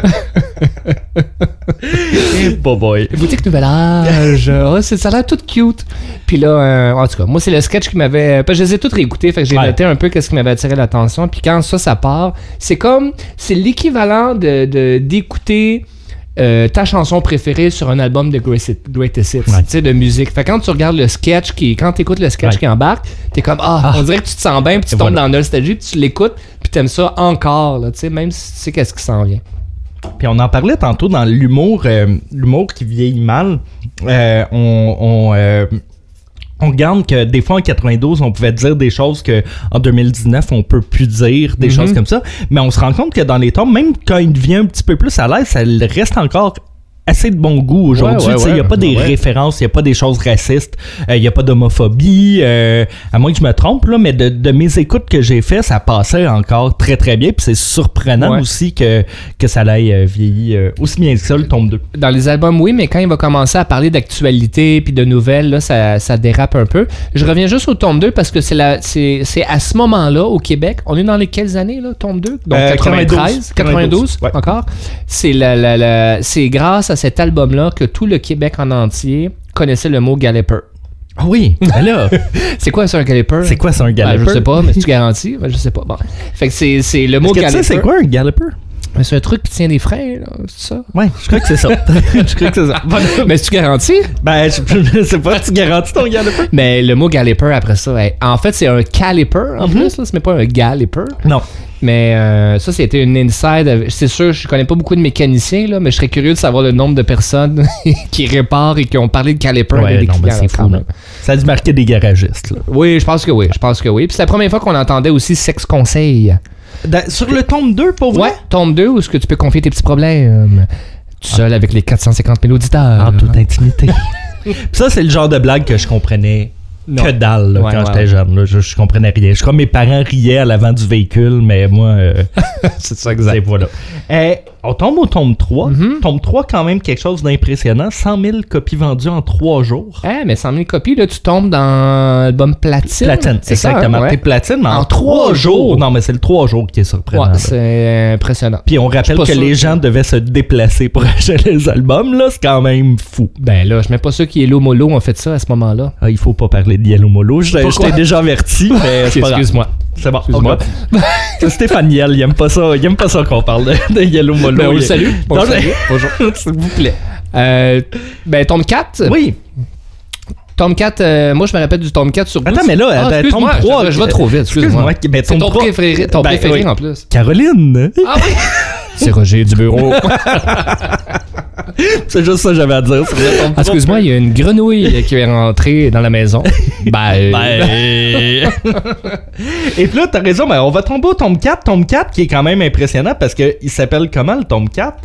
[SPEAKER 3] <laughs>
[SPEAKER 4] Bon boy.
[SPEAKER 3] Boutique Nouvel Âge. <laughs> Ah, c'est- ça a l'air tout cute. Puis là, euh, en tout cas, moi, c'est le sketch qui m'avait. parce que je les ai toutes réécoutés, fait que j'ai
[SPEAKER 4] Ouais.
[SPEAKER 3] noté un peu qu'est-ce qui m'avait attiré l'attention. Puis quand ça, ça part, c'est comme. C'est l'équivalent de, de- d'écouter. euh, ta chanson préférée sur un album de Greatest Hits,
[SPEAKER 4] Ouais.
[SPEAKER 3] tu sais, de musique. Fait que quand tu regardes le sketch, qui, quand tu écoutes le sketch
[SPEAKER 4] Ouais.
[SPEAKER 3] qui embarque, t'es comme, ah, on dirait que tu te sens bien, puis tu tombes
[SPEAKER 4] voilà.
[SPEAKER 3] dans nostalgie, puis tu l'écoutes, puis t'aimes ça encore, là, tu sais, même si tu sais qu'est-ce qui s'en vient.
[SPEAKER 4] Puis on en parlait tantôt dans l'humour, euh, l'humour qui vieillit mal. Euh, on, on, euh, on regarde que des fois en 92, on pouvait dire des choses que en 2019, on peut plus dire, des
[SPEAKER 3] Mhm.
[SPEAKER 4] choses comme ça. Mais on se rend compte que dans les tombes, même quand il devient un petit peu plus à l'aise, ça reste encore assez de bon goût aujourd'hui.
[SPEAKER 3] Ouais,
[SPEAKER 4] Il n'y a pas des références, il n'y a pas des choses racistes, euh, il n'y a pas d'homophobie. euh, à moins que je me trompe, là, mais de, de mes écoutes que j'ai fait, ça passait encore très très bien. Puis c'est surprenant aussi que, que ça l'ait euh, vieilli euh, aussi bien que ça, le tome 2.
[SPEAKER 3] Dans les albums, oui, mais quand il va commencer à parler d'actualité puis de nouvelles, là, ça, ça dérape un peu. Je reviens juste au tome 2 parce que c'est la- c'est c'est à ce moment-là, au Québec, on est dans les quelles années, là, tome 2? Donc
[SPEAKER 4] Euh,
[SPEAKER 3] 93, 92,
[SPEAKER 4] 92, ouais.
[SPEAKER 3] encore? C'est la, la- la- c'est grâce à cet album-là que tout le Québec en entier connaissait le mot galloper.
[SPEAKER 4] Ah oui, ben là, <laughs>
[SPEAKER 3] C'est quoi ça, un galloper?
[SPEAKER 4] c'est quoi ça un
[SPEAKER 3] Ben,
[SPEAKER 4] galloper?
[SPEAKER 3] je sais pas, mais tu <laughs> garantis? Ben, je sais pas. Bon. Fait que c'est c'est le mot
[SPEAKER 4] tu
[SPEAKER 3] galloper.
[SPEAKER 4] sais c'est quoi un galloper?
[SPEAKER 3] Ben, C'est un truc qui tient des freins, là, c'est ça?
[SPEAKER 4] Ouais, je crois que c'est ça. <laughs> je crois que c'est ça.
[SPEAKER 3] Mais tu garantis?
[SPEAKER 4] Ben, je, sais pas, tu garantis ton galloper?
[SPEAKER 3] Mais le mot galloper après ça, ouais. en fait, c'est un caliper en plus, là, ce n'est pas un galloper.
[SPEAKER 4] Non.
[SPEAKER 3] Mais euh, ça, c'était une inside. C'est sûr, je connais pas beaucoup de mécaniciens, là, mais je serais curieux de savoir le nombre de personnes <laughs> qui réparent et qui ont parlé de caliper
[SPEAKER 4] Ouais,
[SPEAKER 3] avec des
[SPEAKER 4] non, ben,
[SPEAKER 3] clients,
[SPEAKER 4] fou, là. Ça a dû marquer des garagistes, là.
[SPEAKER 3] Oui, je pense que oui. Je pense que oui. Puis c'est la première fois qu'on entendait aussi sexe conseil.
[SPEAKER 4] Da- sur le tome 2, pour vrai?
[SPEAKER 3] Ouais, tombe 2 où est-ce que tu peux confier tes petits problèmes? Tout seul avec les 450 000 auditeurs.
[SPEAKER 4] En toute intimité. <laughs> Puis ça, c'est le genre de blague que je comprenais
[SPEAKER 3] Non.
[SPEAKER 4] que dalle là,
[SPEAKER 3] Ouais,
[SPEAKER 4] quand
[SPEAKER 3] ouais.
[SPEAKER 4] j'étais jeune. là. Je, je comprenais rien. Je crois que mes parents riaient à l'avant du véhicule, mais moi, euh, <laughs>
[SPEAKER 3] c'est ça,
[SPEAKER 4] c'est voilà. Euh, on tombe au tome 3.
[SPEAKER 3] Mhm.
[SPEAKER 4] Tome 3, quand même, quelque chose d'impressionnant. 100 000 copies vendues en 3 jours.
[SPEAKER 3] Eh, mais 100 000 copies, là, tu tombes dans l'album Platine.
[SPEAKER 4] Platine,
[SPEAKER 3] C'est ça,
[SPEAKER 4] exactement.
[SPEAKER 3] hein? Ouais.
[SPEAKER 4] T'es platine, mais en,
[SPEAKER 3] En
[SPEAKER 4] 3
[SPEAKER 3] trois
[SPEAKER 4] jours.
[SPEAKER 3] jours.
[SPEAKER 4] Non, mais c'est le 3 jours qui est surprenant.
[SPEAKER 3] Ouais, c'est impressionnant.
[SPEAKER 4] Puis on rappelle que
[SPEAKER 3] sûr
[SPEAKER 4] les gens devaient se déplacer pour <laughs> acheter les albums, là. C'est quand même fou.
[SPEAKER 3] Ben là, je mets pas sûr qu'Yellow Molo ont fait ça à ce moment-là.
[SPEAKER 4] Ah, il faut pas parler de Yellow Molo. Je t'ai déjà averti, <laughs> mais.
[SPEAKER 3] Excuse-moi.
[SPEAKER 4] C'est bon.
[SPEAKER 3] Excuse-moi.
[SPEAKER 4] ok. <laughs> Stéphane Yell, il aime pas ça. Il aime pas ça qu'on parle de, de Yellow Molo.
[SPEAKER 3] Ben, on le salue. Salue. <laughs> Bonjour.
[SPEAKER 4] S'il vous plaît.
[SPEAKER 3] Euh, ben, tome 4.
[SPEAKER 4] Oui.
[SPEAKER 3] Tome 4, euh, moi, je me rappelle du tome 4 sur
[SPEAKER 4] Attends, mais là,
[SPEAKER 3] Ah,
[SPEAKER 4] euh,
[SPEAKER 3] excuse-moi,
[SPEAKER 4] tome 3.
[SPEAKER 3] Je, je vais trop vite, excuse-moi.
[SPEAKER 4] Excuse-moi. Ben,
[SPEAKER 3] C'est ton
[SPEAKER 4] 3.
[SPEAKER 3] préféré, ton
[SPEAKER 4] Ben,
[SPEAKER 3] préféré
[SPEAKER 4] oui.
[SPEAKER 3] en plus.
[SPEAKER 4] Caroline.
[SPEAKER 3] Ah oui? <laughs> C'est Roger du bureau. <laughs>
[SPEAKER 4] C'est juste ça que j'avais à dire.
[SPEAKER 3] Ah, Excuse-moi, il y a une grenouille qui est rentrée dans la maison. <laughs> Ben, euh,
[SPEAKER 4] Ben. Et puis là, t'as raison, mais on va tomber au tome 4. Tome 4 qui est quand même impressionnant parce que il s'appelle comment le tome 4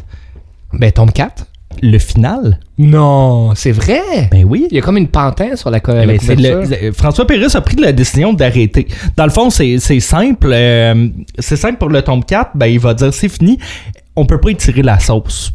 [SPEAKER 3] ben, tome 4.
[SPEAKER 4] Le final?
[SPEAKER 3] Non, c'est vrai.
[SPEAKER 4] Ben oui.
[SPEAKER 3] Il y a comme une pantin sur la, co-
[SPEAKER 4] Eh
[SPEAKER 3] la
[SPEAKER 4] ben, le- François Pérusse a pris la décision d'arrêter. Dans le fond, c'est simple. euh, c'est simple pour le tome 4. Ben, il va dire c'est fini. On peut pas étirer la sauce.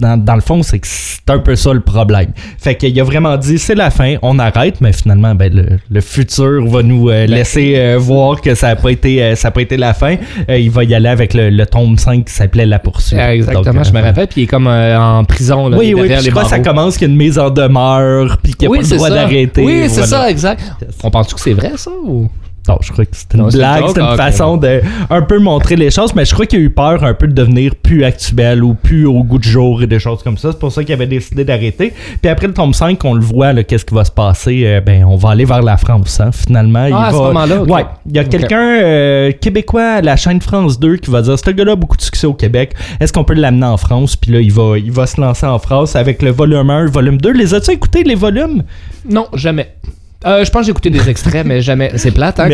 [SPEAKER 4] Dans, dans le fond, c'est que c'est un peu ça le problème. Fait qu'il a vraiment dit c'est la fin, on arrête, mais finalement, ben, le, le futur va nous euh, laisser euh, voir que ça n'a pas, été, euh, ça a pas été la fin. Il va y aller avec le, le tome 5 qui s'appelait La poursuite.
[SPEAKER 3] Ah, exactement,
[SPEAKER 4] Donc,
[SPEAKER 3] je me rappelle. Puis il est comme en prison. Là,
[SPEAKER 4] Oui, oui, je crois que ça commence qu'il y a une mise en demeure, puis qu'il n'y a
[SPEAKER 3] oui,
[SPEAKER 4] pas le
[SPEAKER 3] c'est
[SPEAKER 4] droit
[SPEAKER 3] ça.
[SPEAKER 4] d'arrêter.
[SPEAKER 3] Oui, c'est
[SPEAKER 4] voilà.
[SPEAKER 3] ça, exact. On pense-tu que c'est vrai, ça? Ou...
[SPEAKER 4] Non, je crois que c'était une
[SPEAKER 3] Non,
[SPEAKER 4] blague, c'était une
[SPEAKER 3] Ah,
[SPEAKER 4] façon de un peu montrer les choses, mais je crois qu'il a eu peur un peu de devenir plus actuel ou plus au goût du jour et des choses comme ça. C'est pour ça qu'il avait décidé d'arrêter. Puis après le tome 5, on le voit, qu'est-ce qui va se passer. Euh, ben, on va aller vers la France, hein, finalement. il
[SPEAKER 3] Ah, à ce moment-là.
[SPEAKER 4] Ouais. Il y a quelqu'un euh, québécois à la chaîne France 2 qui va dire ce gars-là a beaucoup de succès au Québec. Est-ce qu'on peut l'amener en France? Puis là, il va, il va se lancer en France avec le volume 1, volume 2. Les as-tu écoutés, les volumes?
[SPEAKER 3] Non, jamais. Euh, je pense que j'ai écouté des extraits, mais jamais. C'est plate, hein.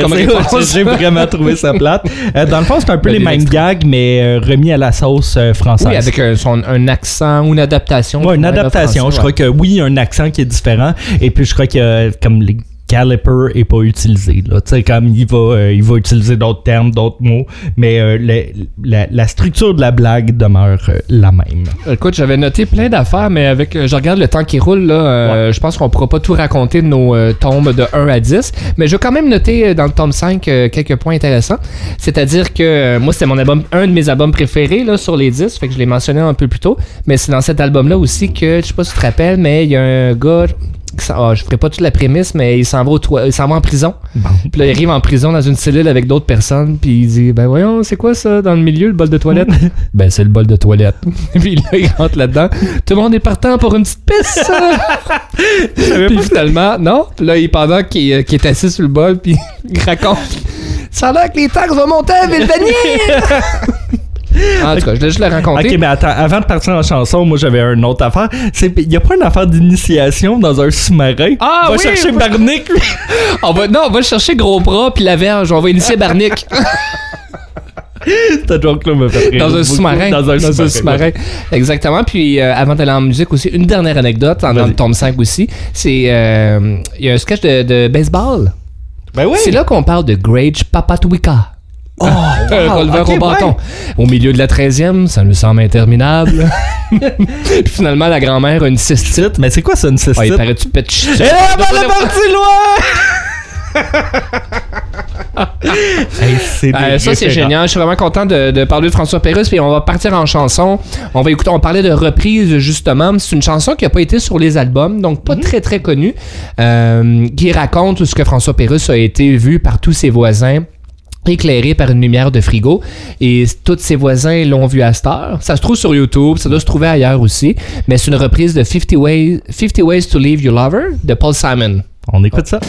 [SPEAKER 4] J'ai vraiment trouvé ça plate. <laughs> Euh, dans le fond, c'est un peu les mêmes gags, mais euh, remis à la sauce euh, française.
[SPEAKER 3] Oui, avec un, son- un accent ou une adaptation.
[SPEAKER 4] Ouais, une adaptation. je crois que oui, un accent qui est différent. Et puis, je crois que comme les caliper est pas utilisé. Là. Comme il va, euh, il va utiliser d'autres termes, d'autres mots, mais euh, le- la, la structure de la blague demeure euh, la même.
[SPEAKER 3] Écoute, j'avais noté plein d'affaires, mais avec, je regarde le temps qui roule, là, je pense qu'on pourra pas tout raconter de nos tombes de 1 à 10, mais je vais quand même noter dans le tome 5 euh, quelques points intéressants. C'est-à-dire que moi, c'était mon album, un de mes albums préférés là, sur les 10, fait que je l'ai mentionné un peu plus tôt, mais c'est dans cet album-là aussi que, je sais pas si tu te rappelles, mais il y a un gars, ah, je ferai pas toute la prémisse, mais il s'en va, au toi- il s'en va en prison. Puis là, il arrive en prison dans une cellule avec d'autres personnes, puis il dit Ben voyons, c'est quoi ça dans le milieu, le bol de toilette? <laughs> Ben c'est le bol de toilette. <laughs> puis là, il rentre là-dedans. Tout le monde est partant pour une petite pisse. <laughs> puis finalement, non. Là, il, pendant qu'il euh, qu'il est assis sur le bol, puis il raconte Ça a l'air que les taxes vont monter à Villevanier En tout cas, je l'ai juste le.
[SPEAKER 4] Ok, mais attends, avant de partir en chanson, moi j'avais une autre affaire. Il y a pas une affaire d'initiation dans un sous-marin?
[SPEAKER 3] Ah
[SPEAKER 4] va
[SPEAKER 3] oui,
[SPEAKER 4] chercher
[SPEAKER 3] oui.
[SPEAKER 4] Barnick. lui. <laughs>
[SPEAKER 3] On va, non, on va chercher Gros Bras puis la verge. On va initier Barnick. <laughs>
[SPEAKER 4] Cette joke-là me fait rire
[SPEAKER 3] Dans un sous-marin.
[SPEAKER 4] Dans un sous-marin.
[SPEAKER 3] Exactement. Puis euh, avant d'aller en musique aussi, une dernière anecdote, en dans le tome 5 aussi. C'est. euh, Il y a un sketch de, de baseball.
[SPEAKER 4] Ben oui.
[SPEAKER 3] C'est là qu'on parle de Grage Papatwika.
[SPEAKER 4] Oh,
[SPEAKER 3] Un
[SPEAKER 4] wow, <laughs>
[SPEAKER 3] releveur
[SPEAKER 4] ok,
[SPEAKER 3] au bâton.
[SPEAKER 4] ouais.
[SPEAKER 3] Au milieu de la 13e, ça nous semble interminable. <laughs> Puis finalement, la grand-mère a une cystite.
[SPEAKER 4] Mais c'est quoi ça, une cystite?
[SPEAKER 3] Ah, il paraît tu pètes ch-
[SPEAKER 4] Et là, ben, loin! <laughs> Hey,
[SPEAKER 3] Euh, ça, c'est génial. Je suis vraiment content de, de parler de François Pérusse. Puis on va partir en chanson. On va écouter, on parlait de reprise, justement. C'est une chanson qui n'a pas été sur les albums, donc pas très, très connue, euh, qui raconte ce que François Pérusse a été vu par tous ses voisins éclairé par une lumière de frigo et tous ses voisins l'ont vu à cette heure. Ça se trouve sur YouTube, ça doit se trouver ailleurs aussi, mais c'est une reprise de 50 Ways, 50 Ways to Leave Your Lover de Paul Simon.
[SPEAKER 4] On écoute ça.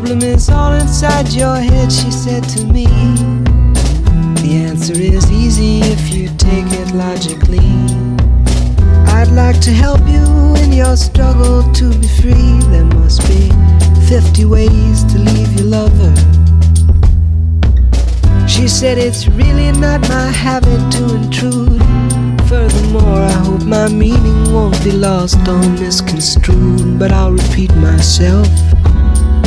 [SPEAKER 6] Problem is all inside your head, she said to me. The answer is easy if you take it logically. I'd like to help you in your struggle to be free. There must be 50 ways to leave your lover. She said it's really not my habit to intrude. Furthermore, I hope my meaning won't be lost or misconstrued. But I'll repeat myself.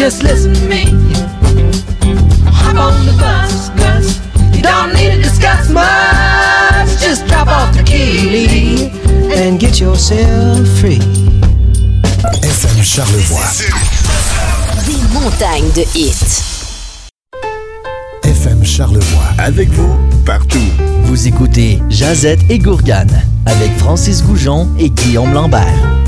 [SPEAKER 6] Just listen to me. Hop on the bus, Gus. You don't need to discuss much. Just drop off the key and get yourself free.
[SPEAKER 1] FM Charlevoix.
[SPEAKER 7] Des montagnes de hits.
[SPEAKER 1] FM Charlevoix. Avec vous, partout.
[SPEAKER 2] Vous écoutez Jazette et Gourgane avec Francis Goujon et Guillaume Lambert.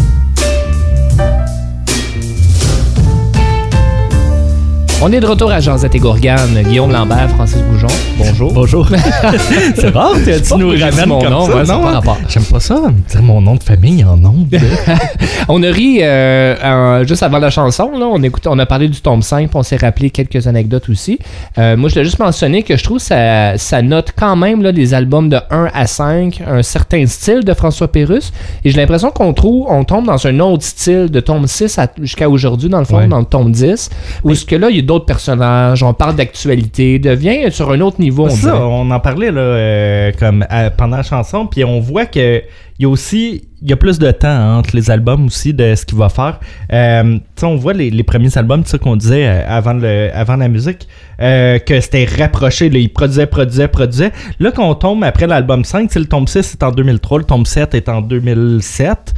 [SPEAKER 3] On est de retour à Jazette et Gourgane. Guillaume Lambert, Francis Goujon. Bonjour.
[SPEAKER 4] Bonjour. <laughs> c'est rare que tu nous ramènes
[SPEAKER 3] mon nom,
[SPEAKER 4] ça.
[SPEAKER 3] ouais,
[SPEAKER 4] non,
[SPEAKER 3] pas
[SPEAKER 4] hein?
[SPEAKER 3] rapport.
[SPEAKER 4] J'aime pas ça, dire mon nom de famille en nom. <laughs>
[SPEAKER 3] On a ri euh, juste avant la chanson. Là, on, écoute, on a parlé du tome 5, puis on s'est rappelé quelques anecdotes aussi. Euh, moi, je l'ai juste mentionné que je trouve que ça, ça note quand même là, des albums de 1 à 5, un certain style de François Pérusse. Et j'ai l'impression qu'on trouve, on tombe dans un autre style de tome 6 à- jusqu'à aujourd'hui, dans le fond,
[SPEAKER 4] Ouais.
[SPEAKER 3] dans le tome 10. Où ce que là, il y a d'autres personnages, on parle d'actualité, devient sur un autre niveau, on
[SPEAKER 4] ça,
[SPEAKER 3] dirait.
[SPEAKER 4] on en parlait là, euh, comme pendant la chanson, puis on voit que il y a aussi il y a plus de temps entre les albums aussi de ce qu'il va faire. Euh, tu on voit les, les premiers albums, ça qu'on disait euh, avant le avant la musique, euh, que c'était rapproché. Là, il produisait, produisait, produisait. Là, quand on tombe après l'album 5, tu sais, le tome 6 est en 2003, le tome 7 est en 2007.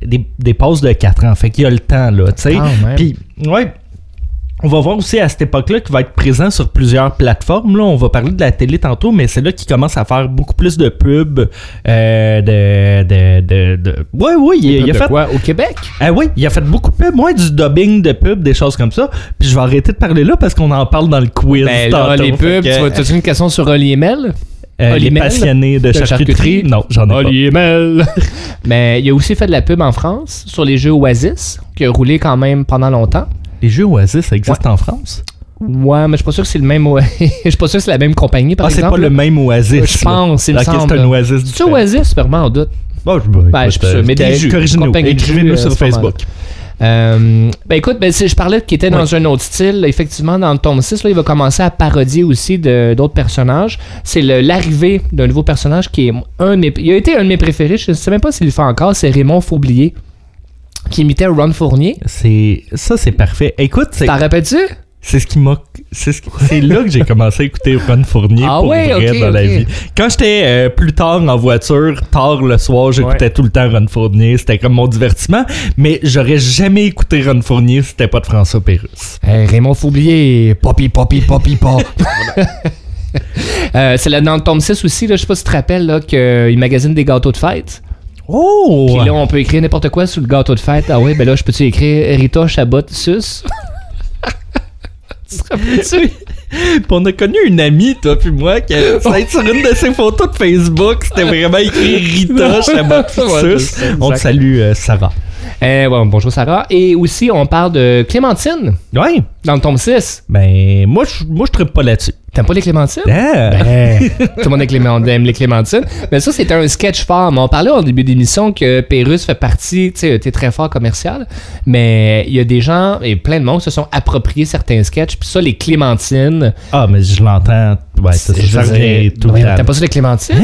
[SPEAKER 4] Des, des pauses de 4 ans. Fait qu'il y a le temps, là, tu sais. Puis, ouais, on va voir aussi à cette époque-là qu'il va être présent sur plusieurs plateformes. Là, on va parler de la télé tantôt, mais c'est là qu'il commence à faire beaucoup plus de pubs. Euh, de, de, de, de- Ouais, oui, il, il a
[SPEAKER 3] De
[SPEAKER 4] fait.
[SPEAKER 3] quoi? Au Québec?
[SPEAKER 4] Ah oui, il a fait beaucoup de pubs, moi, du dubbing de pubs, des choses comme ça. Puis je vais arrêter de parler là parce qu'on en parle dans le quiz.
[SPEAKER 3] Ben là, les pubs,
[SPEAKER 4] que,
[SPEAKER 3] tu vas- t'as-tu une question sur Oli Mel?
[SPEAKER 4] euh, les passionnés de,
[SPEAKER 3] de
[SPEAKER 4] charcuterie?
[SPEAKER 3] charcuterie?
[SPEAKER 4] Non, j'en ai pas.
[SPEAKER 3] Oli Mel. <laughs> Mais il a aussi fait de la pub en France sur les jeux Oasis, qui a roulé quand même pendant longtemps.
[SPEAKER 4] Les jeux Oasis, ça existe en France?
[SPEAKER 3] Ouais, mais je suis pas sûr que c'est le même. <laughs> Je suis pas sûr que c'est la même compagnie, par
[SPEAKER 4] ah, c'est
[SPEAKER 3] exemple.
[SPEAKER 4] pas le même Oasis.
[SPEAKER 3] Je pense,
[SPEAKER 4] c'est un Oasis
[SPEAKER 3] C'est. Oasis, vraiment, en doute.
[SPEAKER 4] Bon, je,
[SPEAKER 3] Ben, je suis sûr, mais des jeux,
[SPEAKER 4] Écrivez-nous sur
[SPEAKER 3] euh, c'est pas
[SPEAKER 4] Facebook.
[SPEAKER 3] Euh, ben écoute, ben, c'est- je parlais qu'il était dans un autre style. Effectivement, dans le tome 6, là, il va commencer à parodier aussi d'autres personnages. C'est l'arrivée d'un nouveau personnage qui est un de mes, il a été un de mes préférés. Je ne sais même pas s'il le fait encore. C'est Raymond Faublier qui imitait Ron Fournier.
[SPEAKER 4] C'est ça, c'est parfait. Écoute, c'est
[SPEAKER 3] T'en rappelles-tu?
[SPEAKER 4] c'est ce qui m'a, c'est ce là que j'ai commencé à écouter Ron Fournier
[SPEAKER 3] Ah
[SPEAKER 4] pour
[SPEAKER 3] ouais,
[SPEAKER 4] vrai dans la vie. Quand j'étais euh, plus tard en voiture, tard le soir, j'écoutais
[SPEAKER 3] Ouais.
[SPEAKER 4] tout le temps Ron Fournier. C'était comme mon divertissement. Mais j'aurais jamais écouté Ron Fournier si c'était pas de François Pérusse.
[SPEAKER 3] Hey, Raymond Faublier, poppy, poppy, poppy, pop. <laughs> Euh, c'est là dans le tome 6 aussi, là, je sais pas si tu te rappelles là, qu'il magasine des gâteaux de fête.
[SPEAKER 4] Oh!
[SPEAKER 3] Puis là, on peut écrire n'importe quoi sur le gâteau de fête. Ah oui, ben là, je peux-tu écrire Rita Chabot Sus? <laughs> tu rappelles-tu?
[SPEAKER 4] Puis on a connu une amie, toi puis moi, qui a- ça a été sur une de ses photos de Facebook. C'était vraiment écrit Rita Chabot <laughs>
[SPEAKER 3] Ouais,
[SPEAKER 4] Sus. On te salue, euh, Sarah.
[SPEAKER 3] Euh, ouais, bonjour Sarah. Et aussi, on parle de Clémentine
[SPEAKER 4] Ouais.
[SPEAKER 3] Dans le tome 6.
[SPEAKER 4] Ben, moi, je moi, je trippe pas là-dessus.
[SPEAKER 3] T'aimes pas les Clémentines?
[SPEAKER 4] Ah.
[SPEAKER 3] Ben, <laughs> tout le monde aime les- aime les clémentines. Mais ça, c'était un sketch fort. Mais on parlait au début d'émission que Pérus fait partie, tu sais, t'es très fort commercial. Mais il y a des gens, et plein de monde, se sont appropriés certains sketchs. Puis ça, les clémentines.
[SPEAKER 4] Ah, mais je l'entends. Ouais, ça, ça,
[SPEAKER 3] dire,
[SPEAKER 4] tout le
[SPEAKER 3] ouais,
[SPEAKER 4] temps.
[SPEAKER 3] T'aimes pas ça, les clémentines?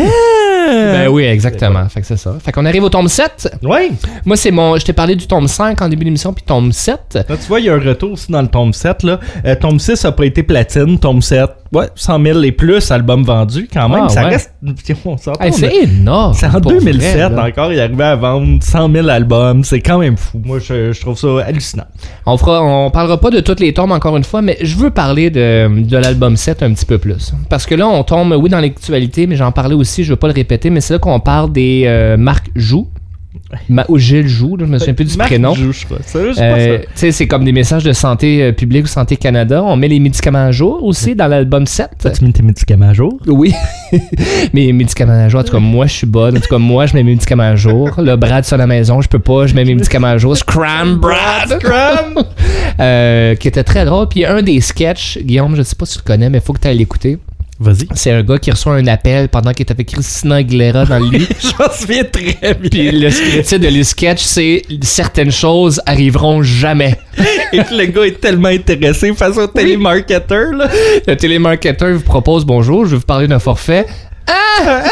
[SPEAKER 3] Ben oui, exactement. Fait que c'est ça. Fait qu'on arrive au tome 7.
[SPEAKER 4] Ouais.
[SPEAKER 3] Moi, c'est mon. Je t'ai parlé du tome 5 en début d'émission, puis tome 7.
[SPEAKER 4] Là, tu vois, il y a un retour aussi dans le tome 7. Là. Euh, tome 6 a pas été platine. Tome 7, ouais, 100 000 et plus albums vendus quand même.
[SPEAKER 3] Ah,
[SPEAKER 4] ça
[SPEAKER 3] ouais.
[SPEAKER 4] reste. <laughs> On s'entend,
[SPEAKER 3] Hey, c'est énorme.
[SPEAKER 4] C'est en
[SPEAKER 3] pour
[SPEAKER 4] 2007
[SPEAKER 3] vrai, là.
[SPEAKER 4] encore, il arrivait à vendre 100 000 albums. C'est quand même fou. Moi, je, je trouve ça hallucinant.
[SPEAKER 3] On fera, on parlera pas de toutes les tombes encore une fois, mais je veux parler de, de l'album 7 un petit peu plus. Parce que là, on tombe, oui, dans l'actualité, mais j'en parlais aussi, je veux pas le répéter, mais c'est là qu'on parle des euh, marques Joux. Ma- ou Gilles joue, là, je me souviens plus du
[SPEAKER 4] Marc
[SPEAKER 3] prénom.
[SPEAKER 4] Joux, je crois.
[SPEAKER 3] Euh, tu c'est comme des messages de santé euh, publique ou Santé Canada. On met les médicaments à jour aussi dans l'album 7.
[SPEAKER 4] ça. As-tu mis tes médicaments à jour?
[SPEAKER 3] Oui. <laughs> mes médicaments à jour. En tout cas, moi, je suis bonne. En tout cas, moi, je mets mes médicaments à jour. Le Brad sur la maison, je peux pas. Je mets mes médicaments à jour. Scram, Brad!
[SPEAKER 4] Scram! <laughs>
[SPEAKER 3] Euh, qui était très drôle. Puis un des sketchs, Guillaume, je sais pas si tu le connais, mais il faut que tu ailles l'écouter.
[SPEAKER 4] Vas-y.
[SPEAKER 3] C'est un gars qui reçoit un appel pendant qu'il est avec Christina Aguilera dans le lit. <laughs>
[SPEAKER 4] Je m'en souviens très bien.
[SPEAKER 3] Puis le, titre de le sketch, c'est Certaines choses arriveront jamais.
[SPEAKER 4] Et le gars est tellement intéressé face au télémarketeur, là.
[SPEAKER 3] Le télémarketeur vous propose bonjour, je vais vous parler d'un forfait. Ah!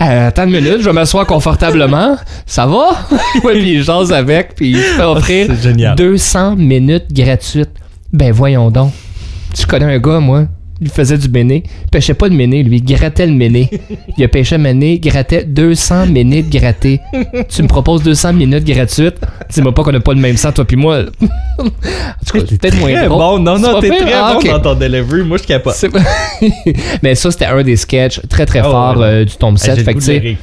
[SPEAKER 3] Euh, attends une minute, je vais m'asseoir confortablement. Ça va? <laughs> ouais, puis il jase avec, puis il fait offrir
[SPEAKER 4] c'est génial.
[SPEAKER 3] 200 minutes gratuites. Ben voyons donc. Je connais un gars, moi? Il faisait du méné. Il pêchait pas de méné, lui. Il grattait le méné. Il a pêché méné, grattait 200 minutes grattées. Tu me proposes 200 minutes gratuites. Dis-moi pas qu'on a pas le même sang, toi puis moi. <laughs> en tout cas, c'est peut-être moins drôle.
[SPEAKER 4] bon, non, non, t'es très
[SPEAKER 3] Ah,
[SPEAKER 4] bon
[SPEAKER 3] ok.
[SPEAKER 4] dans ton delivery. Moi, je capote. <laughs>
[SPEAKER 3] Mais ça, c'était un des sketchs très très
[SPEAKER 4] Oh,
[SPEAKER 3] fort
[SPEAKER 4] ouais.
[SPEAKER 3] euh, du tome 7.
[SPEAKER 4] J'ai
[SPEAKER 3] Fait que,
[SPEAKER 4] de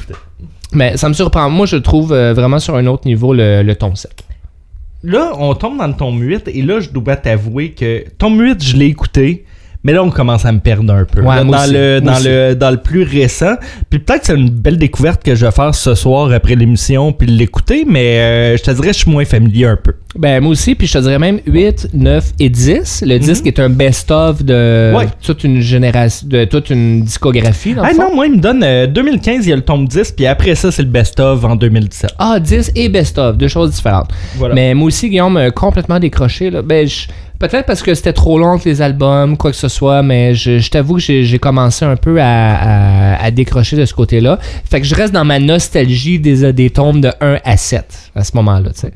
[SPEAKER 3] mais ça me surprend. Moi, je trouve euh, vraiment sur un autre niveau le, le tome 7.
[SPEAKER 4] Là, on tombe dans le tome 8 et là, je dois t'avouer que tome 8, je l'ai écouté. Mais là, on commence à me perdre un peu.
[SPEAKER 3] Ouais,
[SPEAKER 4] Là, dans,
[SPEAKER 3] aussi,
[SPEAKER 4] le, dans, le, dans le plus récent. Puis peut-être que c'est une belle découverte que je vais faire ce soir après l'émission puis l'écouter, mais euh, je te dirais que je suis moins familier un peu.
[SPEAKER 3] Ben, moi aussi, puis je te dirais même 8, 9 et 10. Le disque est un best-of de
[SPEAKER 4] Mhm. Ouais.
[SPEAKER 3] toute une génération, de toute une discographie. Dans le
[SPEAKER 4] Ah
[SPEAKER 3] fond.
[SPEAKER 4] non, moi, il me donne euh, 2015, il y a le tome 10, puis après ça, c'est le best-of en 2017.
[SPEAKER 3] Ah, 10 et best-of, deux choses différentes.
[SPEAKER 4] Voilà.
[SPEAKER 3] Mais moi aussi, Guillaume, euh, complètement décroché. Là. Ben, je- Peut-être parce que c'était trop long entre les albums, quoi que ce soit, mais je, t'avoue que j'ai commencé un peu à, décrocher de ce côté-là. Fait que je reste dans ma nostalgie des, des tomes de 1 à 7 à ce moment-là. tu sais.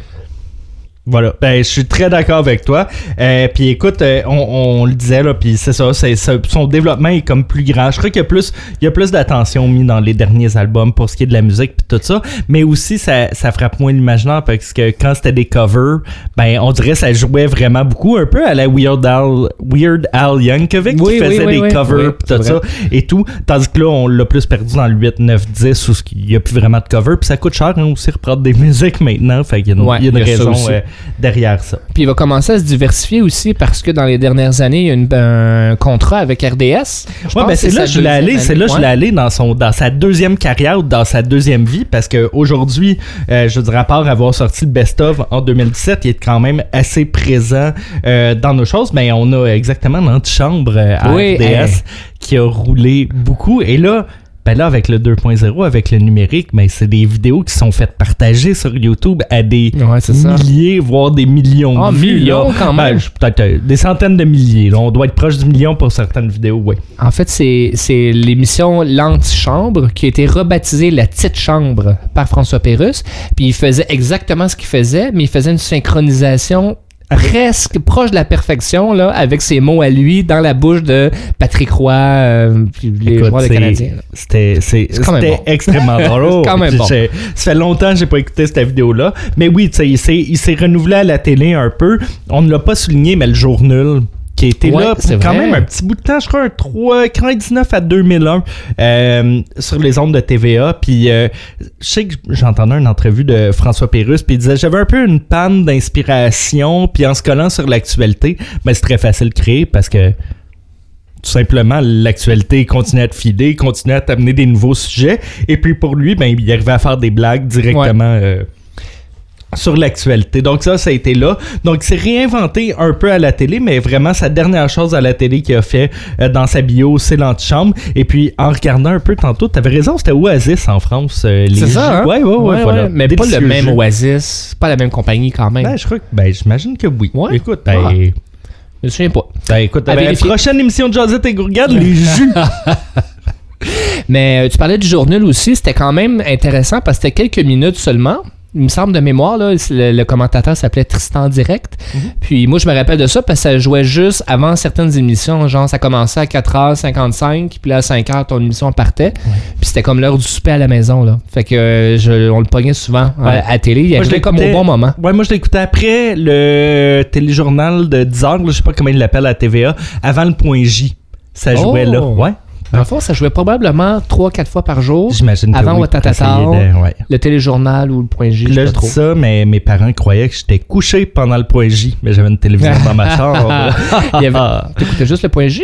[SPEAKER 4] Voilà, ben je suis très d'accord avec toi. Euh, puis écoute, euh, on, on le disait là, puis c'est ça, c'est son développement est comme plus grand. Je crois qu'il y a plus, il y a plus d'attention mis dans les derniers albums pour ce qui est de la musique puis tout ça, mais aussi ça, ça frappe moins l'imaginaire parce que quand c'était des covers, ben on dirait que ça jouait vraiment beaucoup un peu à la Weird Al, Weird Al Yankovic
[SPEAKER 3] Oui,
[SPEAKER 4] qui faisait
[SPEAKER 3] oui,
[SPEAKER 4] des covers puis tout ça et tout, tandis que là on l'a plus perdu dans le 8, 9, 10 où ce qu'il y a plus vraiment de covers puis ça coûte cher hein, aussi reprendre des <laughs> musiques maintenant, fait qu'il y a une,
[SPEAKER 3] Ouais,
[SPEAKER 4] il y a une
[SPEAKER 3] il y a ça
[SPEAKER 4] raison derrière ça.
[SPEAKER 3] Puis il va commencer à se diversifier aussi parce que dans les dernières années, il y a une- un contrat avec RDS.
[SPEAKER 4] Ouais, ben c'est là que je l'ai allé,
[SPEAKER 3] deuxième
[SPEAKER 4] c'est là que je
[SPEAKER 3] année.
[SPEAKER 4] l'ai allé dans son dans sa deuxième carrière ou dans sa deuxième vie parce que aujourd'hui, euh, je dirais à part avoir sorti le best of en 2017, il est quand même assez présent euh, dans nos choses, mais on a exactement l'antichambre euh, à
[SPEAKER 3] Oui,
[SPEAKER 4] RDS
[SPEAKER 3] hey.
[SPEAKER 4] qui a roulé beaucoup et là ben là, avec le 2.0, avec le numérique, ben c'est des vidéos qui sont faites partager sur YouTube à des
[SPEAKER 3] Ouais,
[SPEAKER 4] milliers, voire des millions
[SPEAKER 3] Ah,
[SPEAKER 4] de vues.
[SPEAKER 3] millions
[SPEAKER 4] là.
[SPEAKER 3] quand même.
[SPEAKER 4] Ben, peut-être euh, des centaines de milliers. là. On doit être proche du million pour certaines vidéos, oui.
[SPEAKER 3] En fait, c'est c'est l'émission L'Antichambre qui a été rebaptisée La Petite Chambre par François Pérusse. Puis il faisait exactement ce qu'il faisait, mais il faisait une synchronisation presque proche de la perfection là, avec ses mots à lui dans la bouche de Patrick Roy, euh, les
[SPEAKER 4] Écoute,
[SPEAKER 3] joueurs des Canadiens.
[SPEAKER 4] C'était
[SPEAKER 3] bon.
[SPEAKER 4] extrêmement <laughs> drôle.
[SPEAKER 3] C'est quand même bon.
[SPEAKER 4] Ça fait longtemps que j'ai pas écouté cette vidéo-là. Mais oui, tu sais, il s'est- il s'est renouvelé à la télé un peu. On ne l'a pas souligné, mais le journal qui a été
[SPEAKER 3] Ouais,
[SPEAKER 4] là pour quand
[SPEAKER 3] vrai.
[SPEAKER 4] même un petit bout de temps, je crois un 3, 99 à 2001 euh, sur les ondes de TVA. Puis euh, je sais que j'entendais une entrevue de François Pérusse, puis il disait j'avais un peu une panne d'inspiration, puis en se collant sur l'actualité, mais c'est très facile de créer parce que tout simplement, l'actualité continuait à te filer, continuait à t'amener des nouveaux sujets. Et puis pour lui, ben, il arrivait à faire des blagues directement euh, sur l'actualité. Donc ça, ça a été là. Donc c'est réinventé un peu à la télé, mais vraiment sa dernière chose à la télé qu'il a fait euh, dans sa bio, c'est l'antichambre. Et puis en regardant un peu tantôt, t'avais raison, c'était Oasis en France. euh, les
[SPEAKER 3] C'est ça, hein?
[SPEAKER 4] Ouais, ouais, ouais, voilà.
[SPEAKER 3] Mais pas le même
[SPEAKER 4] jeu.
[SPEAKER 3] Oasis, pas la même compagnie quand même.
[SPEAKER 4] Ben, je crois que, ben, j'imagine que oui.
[SPEAKER 3] Ouais?
[SPEAKER 4] Écoute, ben,
[SPEAKER 3] Ah. Je me souviens pas.
[SPEAKER 4] ben, écoute, ben, prochaine émission de Josette et Gourgade, les <laughs> jus.
[SPEAKER 3] Mais euh, tu parlais du journal aussi, c'était quand même intéressant parce que c'était quelques minutes seulement. Il me semble de mémoire, là, le, le commentateur s'appelait Tristan Direct.
[SPEAKER 4] Mhm.
[SPEAKER 3] Puis moi, je me rappelle de ça parce que ça jouait juste avant certaines émissions. Genre, ça commençait à 4h55, puis là, à 5h, ton émission partait. Puis c'était comme l'heure du souper à la maison. Là. Fait que euh, je- on le pognait souvent euh,
[SPEAKER 4] Ouais.
[SPEAKER 3] à, la télé. Il
[SPEAKER 4] Moi,
[SPEAKER 3] arrivait comme au bon moment.
[SPEAKER 4] Ouais, moi je l'écoutais après le téléjournal de 10 heures, là, je sais pas comment il l'appelle à la TVA, avant le point J. Ça jouait
[SPEAKER 3] Oh.
[SPEAKER 4] là. Ouais.
[SPEAKER 3] Dans le fond, ça jouait probablement 3-4 fois par jour.
[SPEAKER 4] J'imagine
[SPEAKER 3] Avant
[SPEAKER 4] oui,
[SPEAKER 3] Watatata,
[SPEAKER 4] ouais.
[SPEAKER 3] le téléjournal ou le point J,
[SPEAKER 4] Puis là, je dis ça, mais mes parents croyaient que j'étais couché pendant le point J, mais j'avais une télévision dans ma <laughs> chambre.
[SPEAKER 3] Avait... <laughs> T'écoutais juste le point J?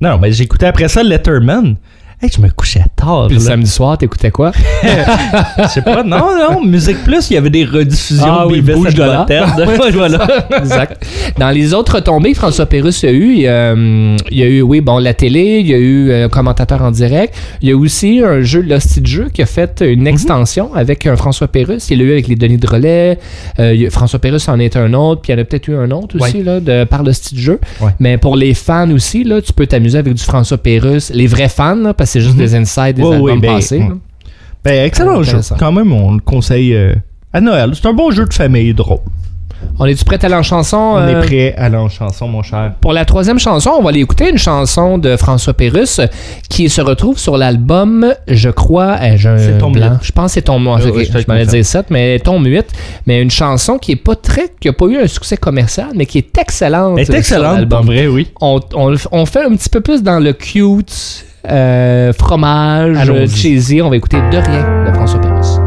[SPEAKER 4] non, mais j'écoutais après ça Letterman. Hey, je me couchais tard.
[SPEAKER 3] Puis le
[SPEAKER 4] là.
[SPEAKER 3] samedi soir, t'écoutais quoi? <laughs>
[SPEAKER 4] Je sais pas, non, non, Musique Plus, il y avait des rediffusions
[SPEAKER 3] Ah
[SPEAKER 4] de
[SPEAKER 3] oui, bouge de.
[SPEAKER 4] Butthead. <laughs> <laughs> Ouais, voilà.
[SPEAKER 3] exact. Dans les autres retombées, que François Pérusse a eu, il y a, hum, il y a eu, oui, bon, la télé, il y a eu un commentateur en direct. Il y a aussi un jeu, l'hostie de jeu, qui a fait une
[SPEAKER 4] Mhm.
[SPEAKER 3] extension avec un François Pérusse. Il l'a eu avec les Denis de relais. Euh, François Pérusse en est un autre, puis il y en a peut-être eu un autre aussi,
[SPEAKER 4] Ouais.
[SPEAKER 3] là, de, par l'hostie de jeu.
[SPEAKER 4] Ouais.
[SPEAKER 3] Mais pour les fans aussi, là, tu peux t'amuser avec du François Pérusse. Les vrais fans, là, parce que c'est juste des insides des
[SPEAKER 4] Mhm. Ouais,
[SPEAKER 3] albums
[SPEAKER 4] ouais, ben,
[SPEAKER 3] passés.
[SPEAKER 4] ouais. Ben, excellent jeu. Quand même, on le conseille euh, à Noël. C'est un bon jeu de famille drôle.
[SPEAKER 3] On est-tu prêt à aller en chanson?
[SPEAKER 4] On
[SPEAKER 3] euh,
[SPEAKER 4] est prêt à aller en chanson, mon cher.
[SPEAKER 3] Pour la troisième chanson, on va aller écouter une chanson de François Pérusse qui se retrouve sur l'album, je crois, euh,
[SPEAKER 4] C'est Tombe
[SPEAKER 3] blanc. Je pense que c'est Tombe ok,
[SPEAKER 4] oui, je te
[SPEAKER 3] je m'allais dire 7, mais Tombe 8. Mais une chanson qui est pas très, qui a pas eu un succès commercial, mais qui est excellente.
[SPEAKER 4] Elle est excellente, en vrai, oui.
[SPEAKER 3] On, on, on fait un petit peu plus dans le cute, euh, fromage, euh, cheesy. On va écouter De rien de François Pérusse.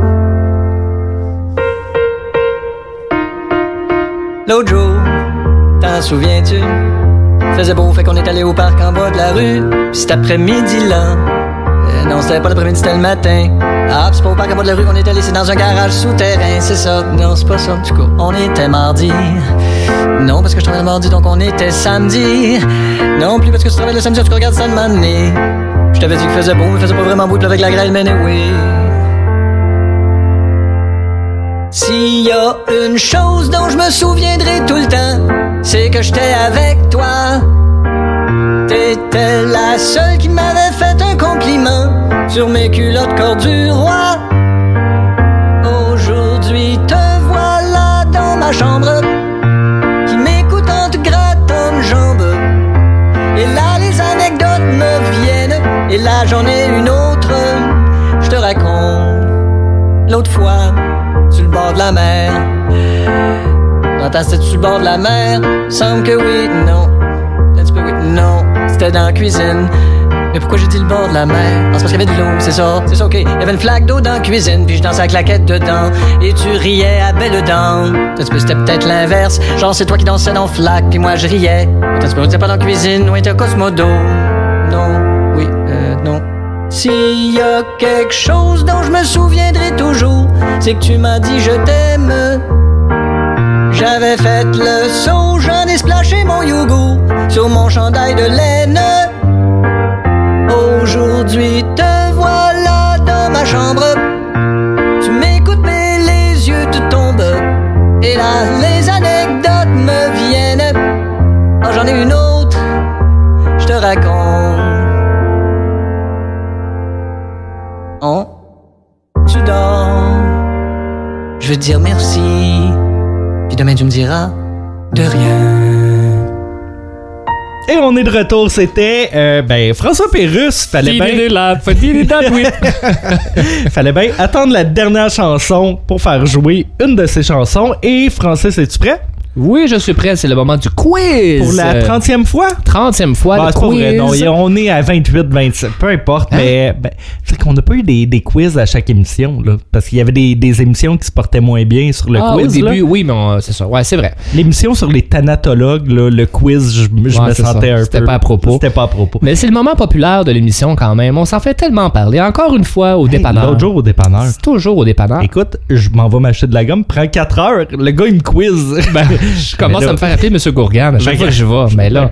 [SPEAKER 8] L'autre jour, t'en souviens-tu? Faisait beau, fait qu'on est allé au parc en bas de la rue. Pis cet après-midi-là, euh, non, c'était pas l'après-midi, c'était le matin. Ah, c'est pas au parc bas de la rue qu'on est allé, c'est dans un garage souterrain, c'est ça. Non, c'est pas ça, du coup. On était mardi. Non, parce que je travaillais le mardi, donc on était samedi. Non, plus parce que tu travailles le samedi, tu regardes ça de. Je t'avais dit qu'il faisait beau, mais il faisait pas vraiment beau, puis avec la grêle, mais oui. S'il y a une chose dont je me souviendrai tout le temps, c'est que j'étais avec toi. T'étais la seule qui m'avait fait un compliment sur mes culottes corps du roi. Aujourd'hui te voilà dans ma chambre, qui m'écoute en te une jambe. Et là les anecdotes me viennent, et là j'en ai une autre, je te raconte. L'autre fois, sur le bord de la mer. J'entends c'était sur le bord de la mer. Semble que oui, non. Un petit oui, non. C'était dans la cuisine. Mais pourquoi j'ai dit le bord de la mer? C'est parce qu'il y avait de l'eau, c'est ça, c'est ça, ok. Il y avait une flaque d'eau dans la cuisine, puis je dansais à claquette dedans. Et tu riais à belle dents. C'était peut-être l'inverse. Genre, c'est toi qui dansais dans la flaque, puis moi je riais. On était pas dans la cuisine, on était Cosmodo? Non, oui, euh, non. S'il y a quelque chose dont je me souviendrai toujours, c'est que tu m'as dit je t'aime. J'avais fait le saut, j'en ai splashé mon yogourt sur mon chandail de laine. Aujourd'hui te voilà dans ma chambre. Tu m'écoutes mais les yeux te tombent. Et là les anecdotes me viennent. Oh j'en ai une autre, je te raconte. Oh, tu dors. Je veux dire merci. Puis demain tu me diras de rien.
[SPEAKER 4] Et on est de retour, c'était euh, ben François Pérusse, fallait bien <laughs> fallait bien attendre la dernière chanson pour faire jouer une de ses chansons. Et Francis, es-tu prêt?
[SPEAKER 3] Oui, je suis prêt. C'est le moment du quiz.
[SPEAKER 4] pour la
[SPEAKER 3] Euh,
[SPEAKER 4] 30e fois?
[SPEAKER 3] 30e fois,
[SPEAKER 4] Ah,
[SPEAKER 3] le
[SPEAKER 4] c'est pas vrai,
[SPEAKER 3] quiz.
[SPEAKER 4] non, on est à 28, 27, peu importe,
[SPEAKER 3] Hein?
[SPEAKER 4] mais ben, c'est qu'on n'a pas eu des, des quiz à chaque émission, là, parce qu'il y avait des, des émissions qui se portaient moins bien sur le
[SPEAKER 3] ah,
[SPEAKER 4] quiz.
[SPEAKER 3] au
[SPEAKER 4] là.
[SPEAKER 3] début, oui, mais on- c'est ça. Ouais, c'est vrai.
[SPEAKER 4] L'émission sur les thanatologues, là, le quiz, je, je
[SPEAKER 3] Ouais,
[SPEAKER 4] me
[SPEAKER 3] c'est
[SPEAKER 4] sentais
[SPEAKER 3] ça.
[SPEAKER 4] un peu...
[SPEAKER 3] C'était pas à propos.
[SPEAKER 4] C'était pas à propos.
[SPEAKER 3] Mais c'est le moment populaire de l'émission quand même. On s'en fait tellement parler. Encore une fois au
[SPEAKER 4] Hey,
[SPEAKER 3] dépanneur.
[SPEAKER 4] L'autre jour au dépanneur.
[SPEAKER 3] C'est toujours au dépanneur.
[SPEAKER 4] Écoute, je m'en vais m'acheter de la gomme, prend 4 heures, le gars il me quiz.
[SPEAKER 3] Ben, je commence à me faire appeler M. Gourgane à chaque fois que je vais. Mais là.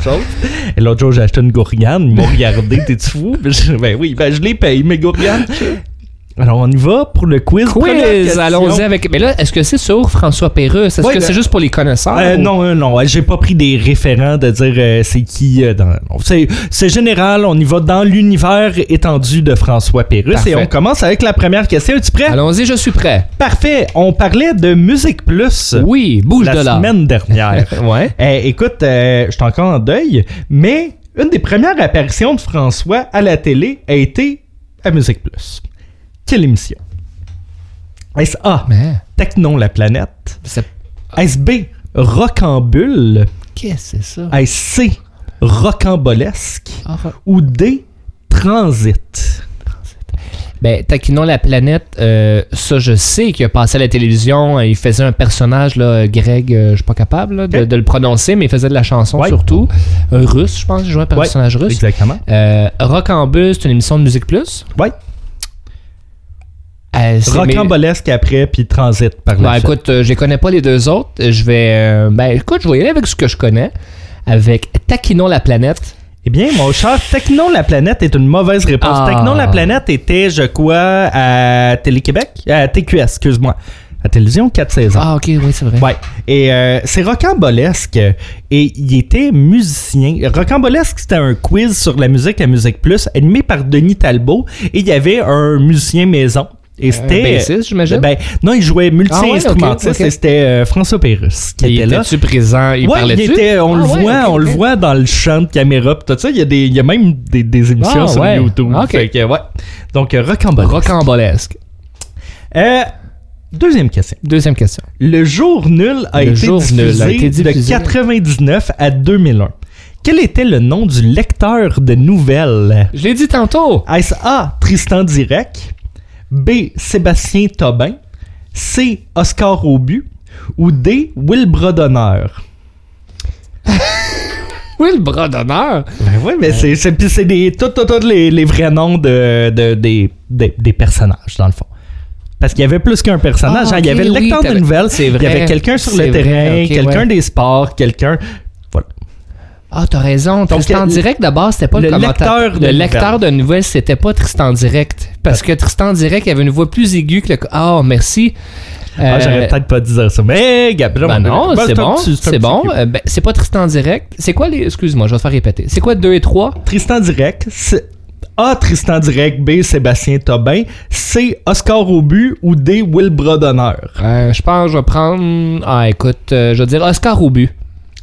[SPEAKER 4] Et l'autre jour, j'ai acheté une gourgane. Ils m'ont regardé, t'es-tu fou? Ben, <laughs> ben oui, ben je les paye, mes gourganes. Alors, on y va pour le quiz.
[SPEAKER 3] Quiz, allons-y avec. Mais là, est-ce que c'est sur François Pérusse? Est-ce
[SPEAKER 4] Ouais,
[SPEAKER 3] que
[SPEAKER 4] ben-
[SPEAKER 3] c'est juste pour les connaisseurs?
[SPEAKER 4] Euh,
[SPEAKER 3] ou-
[SPEAKER 4] non, euh, non, euh, j'ai pas pris des référents de dire euh, c'est qui. euh, dans... C'est, c'est général, on y va dans l'univers étendu de François Pérusse. Et on commence avec la première question. Es-tu prêt?
[SPEAKER 3] Allons-y, je suis prêt.
[SPEAKER 4] Parfait. On parlait de Musique Plus
[SPEAKER 3] Oui, bouge
[SPEAKER 4] la
[SPEAKER 3] de là.
[SPEAKER 4] semaine dernière. <laughs>
[SPEAKER 3] Ouais.
[SPEAKER 4] Écoute, je suis encore en deuil, mais une des premières apparitions de François à la télé a été à Musique Plus. Quelle émission? Est-ce A,
[SPEAKER 3] Mais,
[SPEAKER 4] Technon la planète? Est-ce B, Rocambule?
[SPEAKER 3] qu'est-ce que c'est ça?
[SPEAKER 4] Est-ce C, Rocambolesque?
[SPEAKER 3] Ah,
[SPEAKER 4] Ou D, Transit.
[SPEAKER 3] Ben, Taquinons la planète, euh, ça, je sais qu'il a passé à la télévision. euh, Il faisait un personnage, là, Greg, euh, je suis pas capable là, de, le prononcer, mais il faisait de la chanson
[SPEAKER 4] Ouais.
[SPEAKER 3] surtout. Un russe, je pense, il jouait un personnage russe.
[SPEAKER 4] Exactement.
[SPEAKER 3] Euh, Rock en bus, c'est une émission de Musique Plus.
[SPEAKER 4] Ouais.
[SPEAKER 3] Euh, mais-
[SPEAKER 4] Rocambolesque après, puis Transit par la
[SPEAKER 3] Ben, écoute, euh, je les connais pas les deux autres. Je vais. euh, ben, écoute, je vais y aller avec ce que je connais. Avec Taquinons la planète.
[SPEAKER 4] Eh bien, mon cher, Technon la planète est une mauvaise réponse.
[SPEAKER 3] Ah.
[SPEAKER 4] La planète était, je crois, à Télé-Québec, à TQS, excuse-moi. À télévision, 4 saisons.
[SPEAKER 3] Ah, ok, oui, c'est vrai.
[SPEAKER 4] Ouais. Et euh, c'est rocambolesque. Et il était musicien. Rocambolesque, c'était un quiz sur la musique à Musique Plus, animé par Denis Talbot. Et il y avait un musicien maison. Et c'était.
[SPEAKER 3] bassiste, j'imagine?
[SPEAKER 4] Ben, non, il jouait multi-instrumentiste
[SPEAKER 3] Ah ouais,
[SPEAKER 4] et c'était euh, François Pérusse qui
[SPEAKER 3] Il
[SPEAKER 4] était là.
[SPEAKER 3] était-tu présent? Il
[SPEAKER 4] ouais,
[SPEAKER 3] parlait-tu?
[SPEAKER 4] il était, on
[SPEAKER 3] Ah
[SPEAKER 4] le
[SPEAKER 3] ouais,
[SPEAKER 4] voit, on le voit dans le champ de caméra pis tout ça. Il y a, des, il y a même des, des émissions
[SPEAKER 3] Ah,
[SPEAKER 4] sur
[SPEAKER 3] ouais.
[SPEAKER 4] YouTube.
[SPEAKER 3] Ok.
[SPEAKER 4] Fait que, ouais. Donc, euh, rocambolesque.
[SPEAKER 3] Rocambolesque.
[SPEAKER 4] Euh, deuxième question.
[SPEAKER 3] Deuxième question.
[SPEAKER 4] Le jour nul a,
[SPEAKER 3] Le
[SPEAKER 4] été,
[SPEAKER 3] jour
[SPEAKER 4] diffusé
[SPEAKER 3] nul a été diffusé.
[SPEAKER 4] de 99 à 2001. Quel était le nom du lecteur de nouvelles?
[SPEAKER 3] Je l'ai dit tantôt.
[SPEAKER 4] Est-ce A. Tristan Direct? B. Sébastien Tobin? C. Oscar Aubu? Ou D. Will Brodonneur? <laughs>
[SPEAKER 3] Bras d'honneur.
[SPEAKER 4] Ben oui, mais c'est, c'est, puis c'est des, tout, tout, tout les, les vrais noms de, de- des, des, des personnages, dans le fond. Parce qu'il y avait plus qu'un personnage.
[SPEAKER 3] Ah,
[SPEAKER 4] hein. Il y avait le
[SPEAKER 3] oui,
[SPEAKER 4] lecteur de nouvelles,
[SPEAKER 3] c'est
[SPEAKER 4] il y avait quelqu'un sur le
[SPEAKER 3] vrai,
[SPEAKER 4] terrain, quelqu'un
[SPEAKER 3] ouais.
[SPEAKER 4] des sports, quelqu'un...
[SPEAKER 3] Ah, t'as raison. Tristan
[SPEAKER 4] euh,
[SPEAKER 3] Direct, d'abord, c'était pas le,
[SPEAKER 4] le
[SPEAKER 3] commentateur.
[SPEAKER 4] lecteur de
[SPEAKER 3] le lecteur de nouvelles, c'était pas Tristan Direct. Parce que Tristan Direct avait une voix plus aiguë que le. Ah, merci.
[SPEAKER 4] Ah,
[SPEAKER 3] Euh,
[SPEAKER 4] j'aurais peut-être pas dire ça. Mais, Gabriel,
[SPEAKER 3] Ben non, c'est
[SPEAKER 4] un
[SPEAKER 3] bon. C'est bon. Euh, ben, c'est pas Tristan Direct. C'est quoi les. Excuse-moi, je vais te faire répéter. C'est quoi 2 et 3
[SPEAKER 4] Tristan Direct, c'est A. Tristan Direct, B. Sébastien Tobin, C. Oscar Aubu ou D. Will Brodonneur.
[SPEAKER 3] Euh, Je pense que je vais prendre. Ah, écoute, je vais dire Oscar Aubu.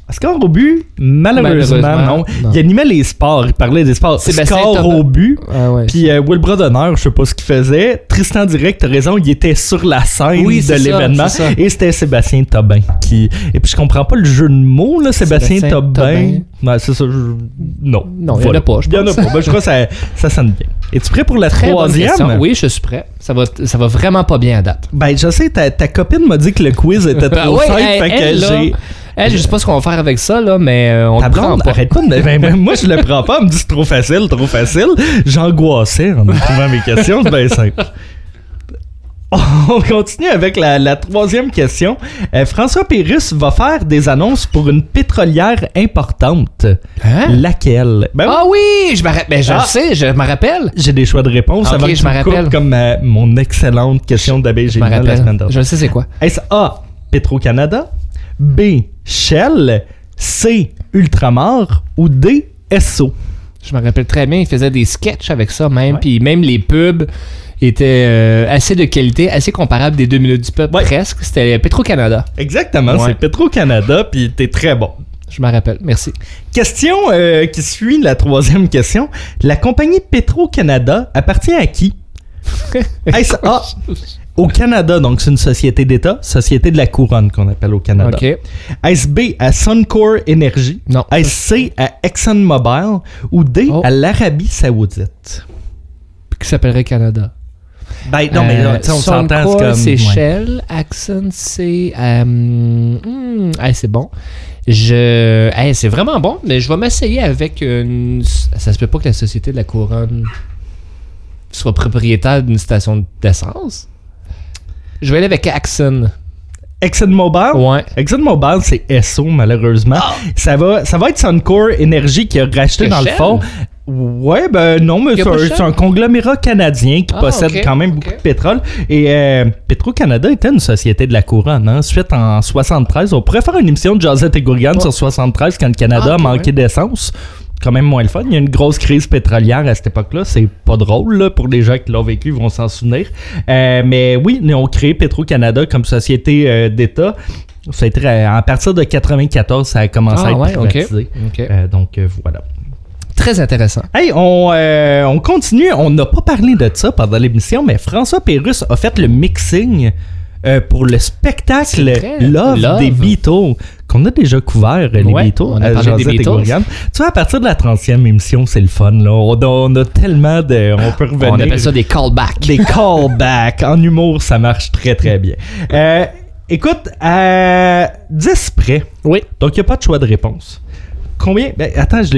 [SPEAKER 4] Oscar Aubu, malheureusement,
[SPEAKER 3] Malheureusement,
[SPEAKER 4] non.
[SPEAKER 3] non.
[SPEAKER 4] Il animait les sports, il parlait des sports. Oscar
[SPEAKER 3] Tobin.
[SPEAKER 4] Aubu,
[SPEAKER 3] Ah, ouais.
[SPEAKER 4] puis euh, Will Brodonneur, je sais pas ce qu'il faisait. Tristan Direct, t'as raison, il était sur la scène
[SPEAKER 3] Oui,
[SPEAKER 4] de l'événement. Et c'était Sébastien Tobin. Qui... Et puis je comprends pas le jeu de mots, là, Sébastien,
[SPEAKER 3] Sébastien
[SPEAKER 4] Tobin. Ouais, c'est ça, je- non.
[SPEAKER 3] Non, il y en a pas, je
[SPEAKER 4] Il y en a pas. Ben, je crois que ça, ça sonne bien. Es-tu prêt pour la
[SPEAKER 3] Très
[SPEAKER 4] troisième?
[SPEAKER 3] Oui, je suis prêt. Ça va, ça va vraiment pas bien à date.
[SPEAKER 4] Ben, je sais, ta, ta copine m'a dit que le quiz était <laughs> trop
[SPEAKER 3] ouais,
[SPEAKER 4] simple,
[SPEAKER 3] elle-
[SPEAKER 4] fait que
[SPEAKER 3] elle, là,
[SPEAKER 4] j'ai...
[SPEAKER 3] Elle, je sais pas ce qu'on va faire avec ça, là, mais euh, on
[SPEAKER 4] Ta
[SPEAKER 3] le prend
[SPEAKER 4] blonde,
[SPEAKER 3] pas.
[SPEAKER 4] arrête pas de me- ben, ben, moi, je le prends pas. Elle me dit c'est trop facile, trop facile. J'angoissais en trouvant mes questions. C'est bien simple. On continue avec la, la troisième question. Euh, François Pérusse va faire des annonces pour une pétrolière importante.
[SPEAKER 3] Hein?
[SPEAKER 4] Laquelle? Ben,
[SPEAKER 3] Ah oui, je me rappelle. Je
[SPEAKER 4] Ah.
[SPEAKER 3] sais, je me rappelle.
[SPEAKER 4] J'ai des choix de réponse
[SPEAKER 3] Ok,
[SPEAKER 4] avant que
[SPEAKER 3] je
[SPEAKER 4] tu
[SPEAKER 3] me
[SPEAKER 4] me coupes
[SPEAKER 3] rappelle.
[SPEAKER 4] comme ma- mon excellente question d'abeille
[SPEAKER 3] Je me
[SPEAKER 4] géniale la semaine
[SPEAKER 3] rappelle.
[SPEAKER 4] dernière.
[SPEAKER 3] Je sais, c'est quoi.
[SPEAKER 4] Est-ce A. Petro-Canada, B. Shell, C. Ultramar ou D. Esso?
[SPEAKER 3] Je me rappelle très bien, il faisait des sketchs avec ça même, puis même les pubs étaient euh, assez de qualité, assez comparables des deux minutes du peuple,
[SPEAKER 4] Ouais.
[SPEAKER 3] presque. C'était Petro-Canada.
[SPEAKER 4] Exactement,
[SPEAKER 3] Ouais.
[SPEAKER 4] c'est Petro-Canada, puis t'es très bon.
[SPEAKER 3] Je me rappelle, merci.
[SPEAKER 4] Question euh, qui suit la troisième question. La compagnie Petro-Canada appartient à qui? <laughs> Est-ce A. Au Canada, donc c'est une société d'État, société de la couronne qu'on appelle au Canada.
[SPEAKER 3] Ok.
[SPEAKER 4] Est-ce B à Suncor Energy?
[SPEAKER 3] Non.
[SPEAKER 4] Est-ce C à ExxonMobil? Ou D
[SPEAKER 3] Oh.
[SPEAKER 4] à l'Arabie Saoudite?
[SPEAKER 3] Qui s'appellerait Canada?
[SPEAKER 4] Ben non, mais là,
[SPEAKER 3] Euh,
[SPEAKER 4] tu sais, on s'entend, c'est comme.
[SPEAKER 3] c'est
[SPEAKER 4] ouais.
[SPEAKER 3] Shell, Axon, c'est. euh, hmm, hey, c'est bon. Je. hey, c'est vraiment bon, mais je vais m'essayer avec une. Ça se peut pas que la Société de la Couronne soit propriétaire d'une station d'essence. Je vais aller avec Axon.
[SPEAKER 4] ExxonMobil?
[SPEAKER 3] Ouais.
[SPEAKER 4] ExxonMobil, c'est Esso, malheureusement. Ça, va, ça va être Suncor Energy qui a racheté,
[SPEAKER 3] Que
[SPEAKER 4] dans le fond. Ouais, ben non, mais c'est un, conglomérat canadien qui
[SPEAKER 3] Ah,
[SPEAKER 4] possède quand même beaucoup de pétrole. Et euh, Petro-Canada était une société de la couronne. Hein. Suite en 73, on pourrait faire une émission de Josette et Gourgane sur 73 quand le Canada
[SPEAKER 3] Ah,
[SPEAKER 4] a manqué d'essence. Quand même moins le fun. Il y a une grosse crise pétrolière à cette époque-là. C'est pas drôle là, pour les gens qui l'ont vécu, ils vont s'en souvenir. Euh, mais oui, ils ont créé Petro-Canada comme société euh, d'État. Ça a été, euh, à partir de 94, ça a commencé
[SPEAKER 3] Ah,
[SPEAKER 4] à être
[SPEAKER 3] ouais.
[SPEAKER 4] Euh, donc voilà.
[SPEAKER 3] Très intéressant.
[SPEAKER 4] Hey, on, on continue. On n'a pas parlé de ça pendant l'émission, mais François Pérusse a fait le mixing euh, pour le spectacle Love,
[SPEAKER 3] Love.
[SPEAKER 4] des Beatles. Qu'on a déjà couvert, les
[SPEAKER 3] Ouais,
[SPEAKER 4] Beatles,
[SPEAKER 3] on a parlé des Beatles.
[SPEAKER 4] Tu vois, à partir de la 30e émission, c'est le fun, là. On a, on a tellement de... On peut revenir...
[SPEAKER 3] On appelle ça des callbacks.
[SPEAKER 4] Des callbacks. en humour, ça marche très, très bien. Euh, écoute, à 10 près,
[SPEAKER 3] Oui.
[SPEAKER 4] donc il n'y a pas de choix de réponse. Combien? Ben, attends, je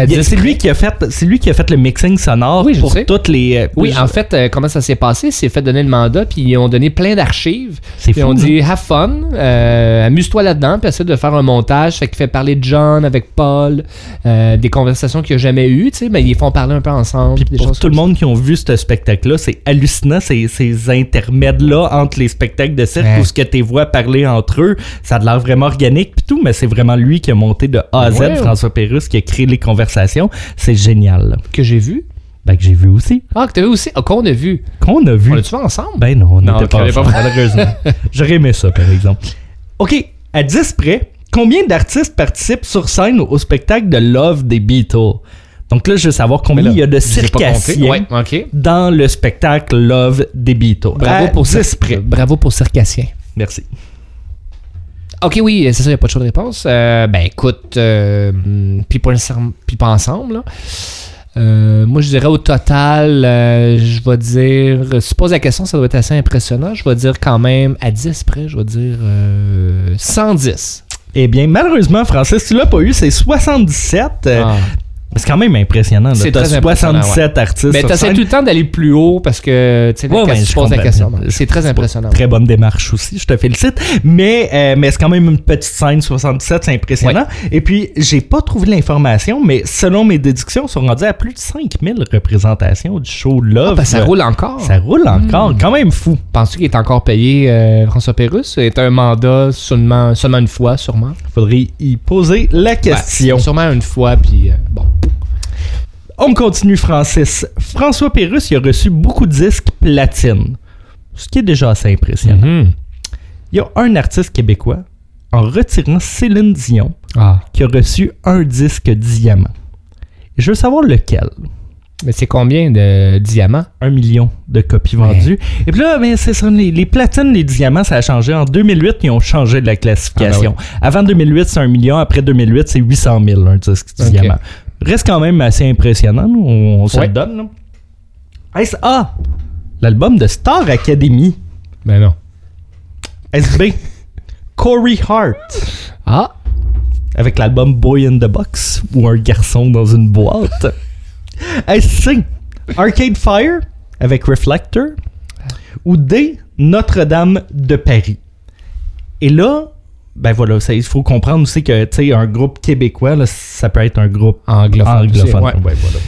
[SPEAKER 4] a-
[SPEAKER 3] 10
[SPEAKER 4] C'est lui qui a fait, c'est lui qui a fait le mixing sonore
[SPEAKER 3] Oui,
[SPEAKER 4] pour
[SPEAKER 3] sais.
[SPEAKER 4] toutes les. euh,
[SPEAKER 3] Oui, en fait, euh, comment ça s'est passé? C'est fait donner le mandat, puis ils ont donné plein d'archives.
[SPEAKER 4] C'est
[SPEAKER 3] Puis
[SPEAKER 4] fou,
[SPEAKER 3] on
[SPEAKER 4] hein?
[SPEAKER 3] dit, have fun, euh, amuse-toi là-dedans, puis essaie de faire un montage. Fait qu'il fait parler de John avec Paul, euh, des conversations qu'il n'a jamais eues, tu sais, mais ils font parler un peu ensemble.
[SPEAKER 4] Puis
[SPEAKER 3] des
[SPEAKER 4] pour
[SPEAKER 3] choses
[SPEAKER 4] tout le monde qui ont vu ce spectacle-là, c'est hallucinant ces, ces intermèdes-là entre les spectacles de cirque
[SPEAKER 3] Ouais.
[SPEAKER 4] où ce que tes voix parler entre eux, ça a l'air vraiment organique puis tout, mais c'est vraiment lui qui a monté de A à Z,
[SPEAKER 3] Ouais.
[SPEAKER 4] François Pérusse, qui a créé les conversations. C'est génial. là.
[SPEAKER 3] que j'ai vu.
[SPEAKER 4] Ben, que j'ai vu aussi.
[SPEAKER 3] Ah, que t'as vu aussi? Ah, qu'on a vu.
[SPEAKER 4] Qu'on a vu.
[SPEAKER 3] On l'a-tu vu ensemble?
[SPEAKER 4] Ben non, on n'était pas
[SPEAKER 3] est pas
[SPEAKER 4] ensemble, malheureusement. <laughs> J'aurais aimé ça, par exemple. OK, à 10 près, combien d'artistes participent sur scène au spectacle de Love des Beatles? Donc là, je veux savoir combien
[SPEAKER 3] là,
[SPEAKER 4] il y a de circassiens
[SPEAKER 3] Ouais,
[SPEAKER 4] dans le spectacle Love des Beatles.
[SPEAKER 3] Bravo
[SPEAKER 4] À
[SPEAKER 3] pour
[SPEAKER 4] 10
[SPEAKER 3] Cir-
[SPEAKER 4] près.
[SPEAKER 3] Bravo pour Circassien.
[SPEAKER 4] Merci.
[SPEAKER 3] Ok, oui, c'est ça, il n'y a pas de choix de réponse. Euh, ben écoute, euh, hmm, puis pas, ensemble. là. Euh, moi, je dirais au total, euh, je vais dire, si tu poses la question, ça doit être assez impressionnant. Je vais dire quand même, à 10 près, je vais dire euh, 110.
[SPEAKER 4] Eh bien, malheureusement, Francis, tu l'as pas eu, c'est 77. euh,
[SPEAKER 3] Ah.
[SPEAKER 4] C'est quand même impressionnant.
[SPEAKER 3] C'est
[SPEAKER 4] T'as
[SPEAKER 3] très impressionnant,
[SPEAKER 4] 77 artistes
[SPEAKER 3] Mais t'essaies tout le temps d'aller plus haut parce que tu sais,
[SPEAKER 4] Ouais, ouais,
[SPEAKER 3] poses la question. C'est très impressionnant.
[SPEAKER 4] Très bonne démarche aussi, je te félicite. Mais, euh, mais c'est quand même une petite scène, 77, c'est impressionnant. Et puis, j'ai pas trouvé l'information, mais selon mes déductions, ils sont rendus à plus de 5000 représentations du show Love.
[SPEAKER 3] Ah, ben, ça roule encore.
[SPEAKER 4] Ça roule encore, quand même fou.
[SPEAKER 3] Penses-tu qu'il est encore payé, euh, François Pérusse? C'est un mandat seulement, seulement une fois, sûrement?
[SPEAKER 4] Faudrait y poser la question.
[SPEAKER 3] Ouais, sûrement une fois, puis euh, bon.
[SPEAKER 4] On continue, Francis. François Pérusse, il a reçu beaucoup de disques platine, ce qui est déjà assez impressionnant.
[SPEAKER 3] Mhm.
[SPEAKER 4] Il y a un artiste québécois, en retirant Céline Dion,
[SPEAKER 3] Ah.
[SPEAKER 4] qui a reçu un disque diamant. Et je veux savoir lequel.
[SPEAKER 3] Mais c'est combien de diamants?
[SPEAKER 4] Un million de copies vendues. Et puis là, mais c'est ça, les, les platines, les diamants, ça a changé. En 2008, ils ont changé de la classification.
[SPEAKER 3] Ah,
[SPEAKER 4] Avant 2008, c'est un million. Après 2008, c'est 800 000, un disque diamant. Reste quand même assez impressionnant. nous. On, on se
[SPEAKER 3] Ouais.
[SPEAKER 4] le donne. là. Est-ce A, l'album de Star Academy.
[SPEAKER 3] Ben non.
[SPEAKER 4] SB, <laughs> Corey Hart.
[SPEAKER 3] Ah!
[SPEAKER 4] avec l'album Boy in the Box ou Un garçon dans une boîte. SC, Arcade Fire avec Reflector ou D, Notre-Dame de Paris. Et là, ben voilà, il faut comprendre aussi que tu sais un groupe québécois, là, ça peut être un groupe
[SPEAKER 3] Anglophone.
[SPEAKER 4] anglophone.
[SPEAKER 3] ouais.
[SPEAKER 4] Ouais, voilà.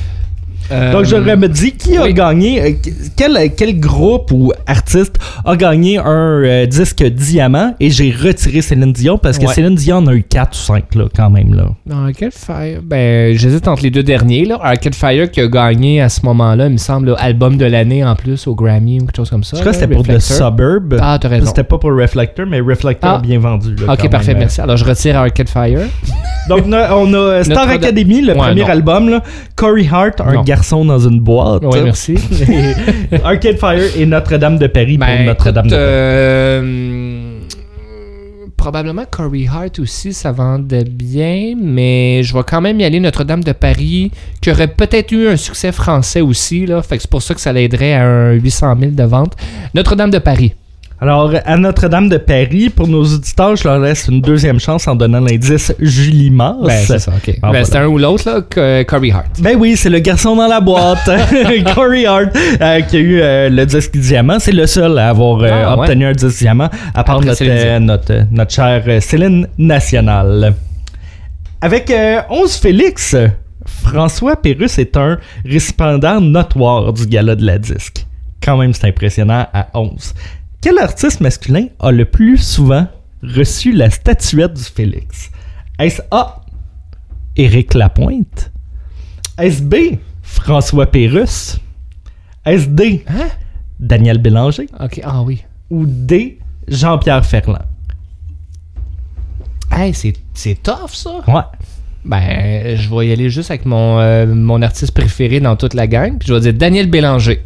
[SPEAKER 3] Euh,
[SPEAKER 4] Donc, j'aurais me dit qui a gagné, euh, quel, quel groupe ou artiste a gagné un euh, disque diamant? Et j'ai retiré Céline Dion parce que
[SPEAKER 3] Ouais.
[SPEAKER 4] Céline Dion en a eu 4 ou 5 là, quand même. là.
[SPEAKER 3] Arcade Fire. Ben, j'hésite entre les deux derniers. Là. Arcade Fire qui a gagné à ce moment-là, il me semble, là, album de l'année en plus au Grammy ou quelque chose comme ça.
[SPEAKER 4] Je crois que c'était pour The. Suburb.
[SPEAKER 3] Ah, t'as raison.
[SPEAKER 4] C'était pas pour Reflector, mais Reflector
[SPEAKER 3] Ah.
[SPEAKER 4] a bien vendu. là,
[SPEAKER 3] Ok, parfait,
[SPEAKER 4] même.
[SPEAKER 3] merci. Alors, je retire Arcade Fire.
[SPEAKER 4] Donc, on a, on <laughs> a Star
[SPEAKER 3] Notre-
[SPEAKER 4] Academy, le
[SPEAKER 3] Ouais,
[SPEAKER 4] premier
[SPEAKER 3] non.
[SPEAKER 4] album. Là. Corey Hart, un
[SPEAKER 3] Non.
[SPEAKER 4] Garçon dans une boîte.
[SPEAKER 3] Oui, merci. <laughs>
[SPEAKER 4] Arcade Fire et Notre-Dame de Paris pour
[SPEAKER 3] Ben,
[SPEAKER 4] Notre-Dame
[SPEAKER 3] écoute,
[SPEAKER 4] de Paris.
[SPEAKER 3] euh, probablement Corey Hart aussi, ça vendait bien, mais je vais quand même y aller Notre-Dame de Paris, qui aurait peut-être eu un succès français aussi, là. Fait que c'est pour ça que ça l'aiderait à un 800 000 de vente. Notre-Dame de Paris.
[SPEAKER 4] Alors, à Notre-Dame de Paris, pour nos auditeurs, je leur laisse une deuxième chance en donnant l'indice Julie Mars.
[SPEAKER 3] Ben, c'est ça, ok.
[SPEAKER 4] Ah,
[SPEAKER 3] Ben,
[SPEAKER 4] voilà.
[SPEAKER 3] Un ou l'autre, là, que- Corey Hart.
[SPEAKER 4] Ben oui, c'est le garçon dans la boîte, <laughs> <laughs> Corey Hart, euh, qui a eu euh, le disque diamant. C'est le seul à avoir euh,
[SPEAKER 3] Ah, ouais.
[SPEAKER 4] obtenu un disque diamant, à part
[SPEAKER 3] Après
[SPEAKER 4] notre, euh, notre, euh, notre chère euh, Céline Nationale. Avec euh, 11 Félix, François Pérusse est un récipiendaire notoire du gala de la disque. Quand même, c'est impressionnant à 11. Quel artiste masculin a le plus souvent reçu la statuette du Félix? Est-ce A. Éric Lapointe? Est-ce B. François Pérusse? Est-ce D.
[SPEAKER 3] Hein?
[SPEAKER 4] Daniel Bélanger?
[SPEAKER 3] Ok, ah oui.
[SPEAKER 4] Ou D. Jean-Pierre Ferland?
[SPEAKER 3] Hey, c'est c'est tough, ça.
[SPEAKER 4] Ouais.
[SPEAKER 3] Ben, je vais y aller juste avec mon, euh, mon artiste préféré dans toute la gang, puis je vais dire Daniel Bélanger.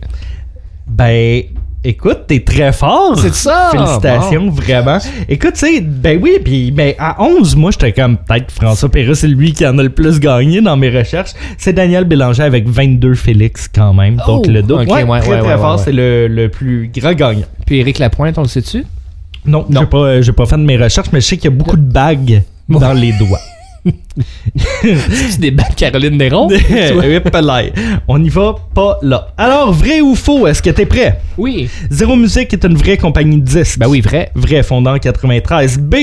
[SPEAKER 4] Ben, Écoute, t'es très fort.
[SPEAKER 3] C'est ça.
[SPEAKER 4] Félicitations, vraiment. Écoute, tu sais, ben oui, puis ben, à 11, moi, j'étais comme, peut-être François Pérusse, c'est lui qui en a le plus gagné dans mes recherches. C'est Daniel Bélanger avec 22 Félix, quand même. Donc,
[SPEAKER 3] Oh,
[SPEAKER 4] le double.
[SPEAKER 3] ok,
[SPEAKER 4] ouais,
[SPEAKER 3] ouais,
[SPEAKER 4] très,
[SPEAKER 3] ouais,
[SPEAKER 4] très fort. C'est le, le plus grand gagnant.
[SPEAKER 3] Puis Éric Lapointe, on le sait-tu?
[SPEAKER 4] Non, j'ai pas, euh, j'ai pas fait de mes recherches, mais je sais qu'il y a beaucoup de bagues dans les doigts. <laughs>
[SPEAKER 3] C'est des bacs Caroline Néron?
[SPEAKER 4] Hip là. On n'y va pas là. Alors, vrai ou faux, est-ce que t'es prêt?
[SPEAKER 3] Oui.
[SPEAKER 4] Zéro Musique est une vraie compagnie de disques.
[SPEAKER 3] Ben oui, vrai.
[SPEAKER 4] Vrai, fondant en 93. B.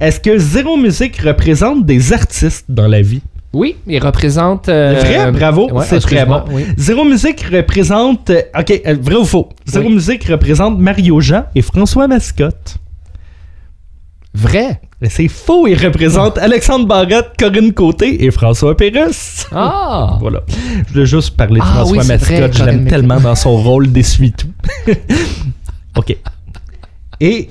[SPEAKER 4] Est-ce que Zéro Musique représente des artistes dans la vie?
[SPEAKER 3] Oui, il représente. euh,
[SPEAKER 4] Vrai, bravo,
[SPEAKER 3] ouais,
[SPEAKER 4] c'est très bon.
[SPEAKER 3] oui.
[SPEAKER 4] Zéro Musique représente. euh, Ok, euh, vrai ou faux? Zéro
[SPEAKER 3] Oui.
[SPEAKER 4] Musique représente Mario Jean et François Mascotte.
[SPEAKER 3] Vrai.
[SPEAKER 4] Mais C'est faux, il représente Alexandre Barrette, Corinne Côté et François Pérusse.
[SPEAKER 3] Ah!
[SPEAKER 4] Voilà. Je voulais juste parler de
[SPEAKER 3] Ah
[SPEAKER 4] François
[SPEAKER 3] oui,
[SPEAKER 4] Mascotte. Je l'aime tellement dans son rôle d'essuie-tout. <laughs> OK. Et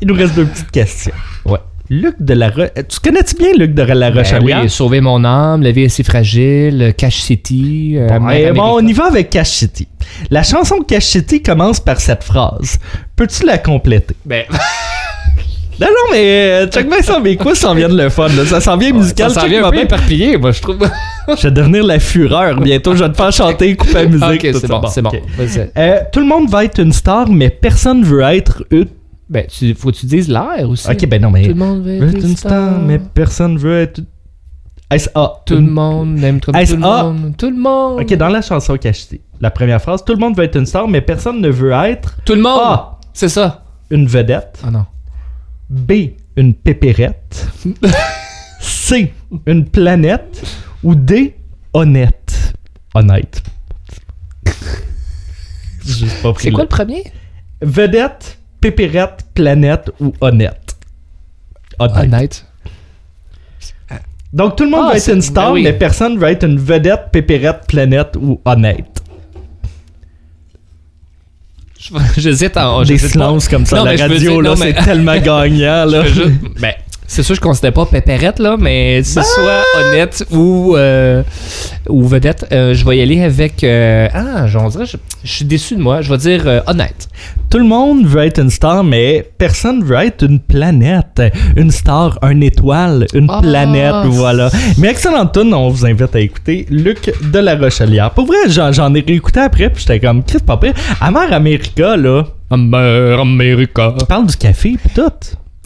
[SPEAKER 4] il nous reste deux petites questions. Ouais. Luc de la Roche. Tu connais-tu bien Luc de la
[SPEAKER 3] Ben
[SPEAKER 4] Roche-Alière?
[SPEAKER 3] oui, sauver mon âme, la vie est si fragile, Cash City. euh,
[SPEAKER 4] Bon,
[SPEAKER 3] Mère
[SPEAKER 4] eh, bon, on y va avec Cash City. La chanson Cash City commence par cette phrase. Peux-tu la compléter?
[SPEAKER 3] Ben, <laughs>
[SPEAKER 4] Non, non, mais check bien <laughs> ça, mes quiz s'en viennent le fun. là? Ça s'en vient musical.
[SPEAKER 3] ça s'en vient
[SPEAKER 4] bien.
[SPEAKER 3] éparpillé, moi, je trouve. <laughs>
[SPEAKER 4] Je vais devenir la fureur bientôt. Je vais te faire chanter, couper la musique.
[SPEAKER 3] ok, c'est
[SPEAKER 4] ça.
[SPEAKER 3] bon, c'est bon.
[SPEAKER 4] ok.
[SPEAKER 3] Vas-y.
[SPEAKER 4] Euh, tout le monde va être une star, mais personne veut être une.
[SPEAKER 3] Ben, tu, faut que tu dises l'air aussi.
[SPEAKER 4] Ok, ben non, mais.
[SPEAKER 3] Tout le monde veut
[SPEAKER 4] être une star, mais personne veut être. S.A.
[SPEAKER 3] Tout le monde aime comme tout le monde. Tout le monde.
[SPEAKER 4] Ok, dans la chanson Cachety, la première phrase, tout le monde veut être une star, mais personne ne veut être
[SPEAKER 3] Tout le monde. C'est ça.
[SPEAKER 4] une vedette,
[SPEAKER 3] Ah non.
[SPEAKER 4] B. une pépérette, C. une planète, ou D. honnête. Honnête.
[SPEAKER 3] C'est quoi
[SPEAKER 4] le-
[SPEAKER 3] premier?
[SPEAKER 4] Vedette, pépérette, planète ou honnête? Honnête.
[SPEAKER 3] Honnête.
[SPEAKER 4] Donc tout le monde
[SPEAKER 3] Ah,
[SPEAKER 4] veut être une star,
[SPEAKER 3] ben oui.
[SPEAKER 4] mais personne veut être une vedette, pépérette, planète ou honnête.
[SPEAKER 3] Je- J'hésite en.
[SPEAKER 4] Des silences comme ça
[SPEAKER 3] Non,
[SPEAKER 4] à la radio, là,
[SPEAKER 3] non,
[SPEAKER 4] c'est tellement <laughs> gagnant. Là.
[SPEAKER 3] Juste- ben, c'est sûr, je considère pas Pépérette, là, mais si
[SPEAKER 4] Ben!
[SPEAKER 3] soit honnête ou, euh, ou vedette, euh, je vais y aller avec. euh, ah, j'en dirais, je, je suis déçu de moi. Je vais dire euh, honnête.
[SPEAKER 4] Tout le monde veut être une star, mais personne veut être une planète. Une star, une étoile, une
[SPEAKER 3] Ah.
[SPEAKER 4] planète, voilà. Mais excellente tune, on vous invite à écouter Luc de la Rochelière. Pour vrai, j'en, j'en ai réécouté après, puis j'étais comme, Chris, pas pire. Amère America, là,
[SPEAKER 3] Amer America.
[SPEAKER 4] parle du café, pis tout.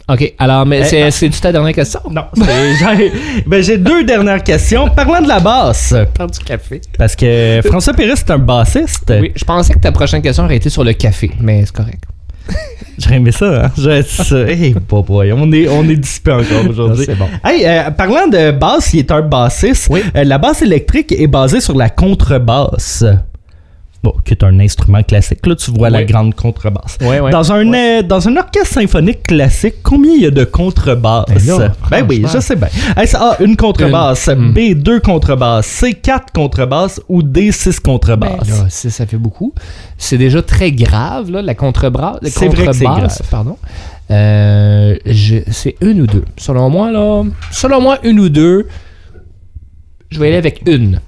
[SPEAKER 3] Ok, alors, mais
[SPEAKER 4] Eh,
[SPEAKER 3] c'est,
[SPEAKER 4] ah.
[SPEAKER 3] c'est-tu ta dernière question?
[SPEAKER 4] Non, c'est- j'ai, ben, j'ai deux dernières questions. Parlant de la basse,
[SPEAKER 3] Parle du café.
[SPEAKER 4] parce que François Péris, c'est un bassiste.
[SPEAKER 3] Oui, je pensais que ta prochaine question aurait été sur le café, mais c'est correct. <laughs>
[SPEAKER 4] J'aurais aimé ça, hein? J'aurais dit ça. Hey, boy, boy, on est, on est dissipé encore <laughs> aujourd'hui.
[SPEAKER 3] C'est bon.
[SPEAKER 4] Hey, euh, parlant de basse, il est un bassiste.
[SPEAKER 3] Oui.
[SPEAKER 4] Euh, la basse électrique est basée sur la contrebasse. Bon, qui est un instrument classique. Là, tu vois la grande contrebasse. Dans, un, euh, dans un orchestre symphonique classique, combien il y a de contrebasses?
[SPEAKER 3] Ben là,
[SPEAKER 4] Ben oui, je sais bien. C'est A, une contrebasse.
[SPEAKER 3] Une.
[SPEAKER 4] B, deux contrebasses. C, quatre contrebasses. Ou D, six
[SPEAKER 3] Ben
[SPEAKER 4] contrebasses.
[SPEAKER 3] là, c'est- ça fait beaucoup. C'est déjà très grave, là, la contrebasse.
[SPEAKER 4] C'est vrai que c'est grave.
[SPEAKER 3] pardon. Euh, c'est une ou deux. Selon moi, là, selon moi, une ou deux. Je vais aller avec une.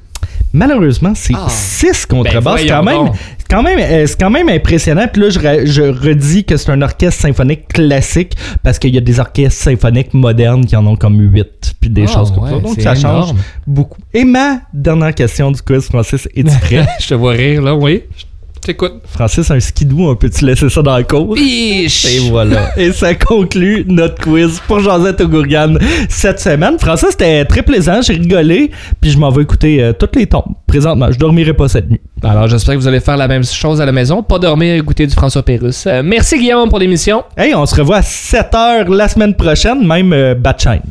[SPEAKER 4] Malheureusement, c'est
[SPEAKER 3] Ah.
[SPEAKER 4] six contrebasses.
[SPEAKER 3] Ben,
[SPEAKER 4] quand même,
[SPEAKER 3] donc.
[SPEAKER 4] quand même, euh, c'est quand même impressionnant. Puis là, je, redis que c'est un orchestre symphonique classique parce qu'il y a des orchestres symphoniques modernes qui en ont comme huit, puis des
[SPEAKER 3] Ah,
[SPEAKER 4] choses comme
[SPEAKER 3] ouais,
[SPEAKER 4] ça. Donc ça change beaucoup. Et ma dernière question du quiz, Francis, es-tu <laughs> prêt?
[SPEAKER 3] je te vois rire, là, oui. Je t'écoute.
[SPEAKER 4] Francis, un skidoo, on peut-tu laisser ça dans le cours? Et voilà. Et ça conclut notre quiz pour Josette Gourgane cette semaine. Francis, c'était très plaisant. J'ai rigolé. Puis je m'en vais écouter euh, toutes les tombes. Présentement, je dormirai pas cette nuit.
[SPEAKER 3] Alors, j'espère que vous allez faire la même chose à la maison. Pas dormir et écouter du François Pérusse. Euh, merci, Guillaume, pour l'émission.
[SPEAKER 4] Hey, on se revoit à 7h la semaine prochaine, même euh, Bat Shine.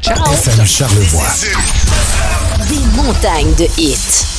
[SPEAKER 7] Ciao!
[SPEAKER 1] FM Charlevoix.
[SPEAKER 7] Des montagnes de hits.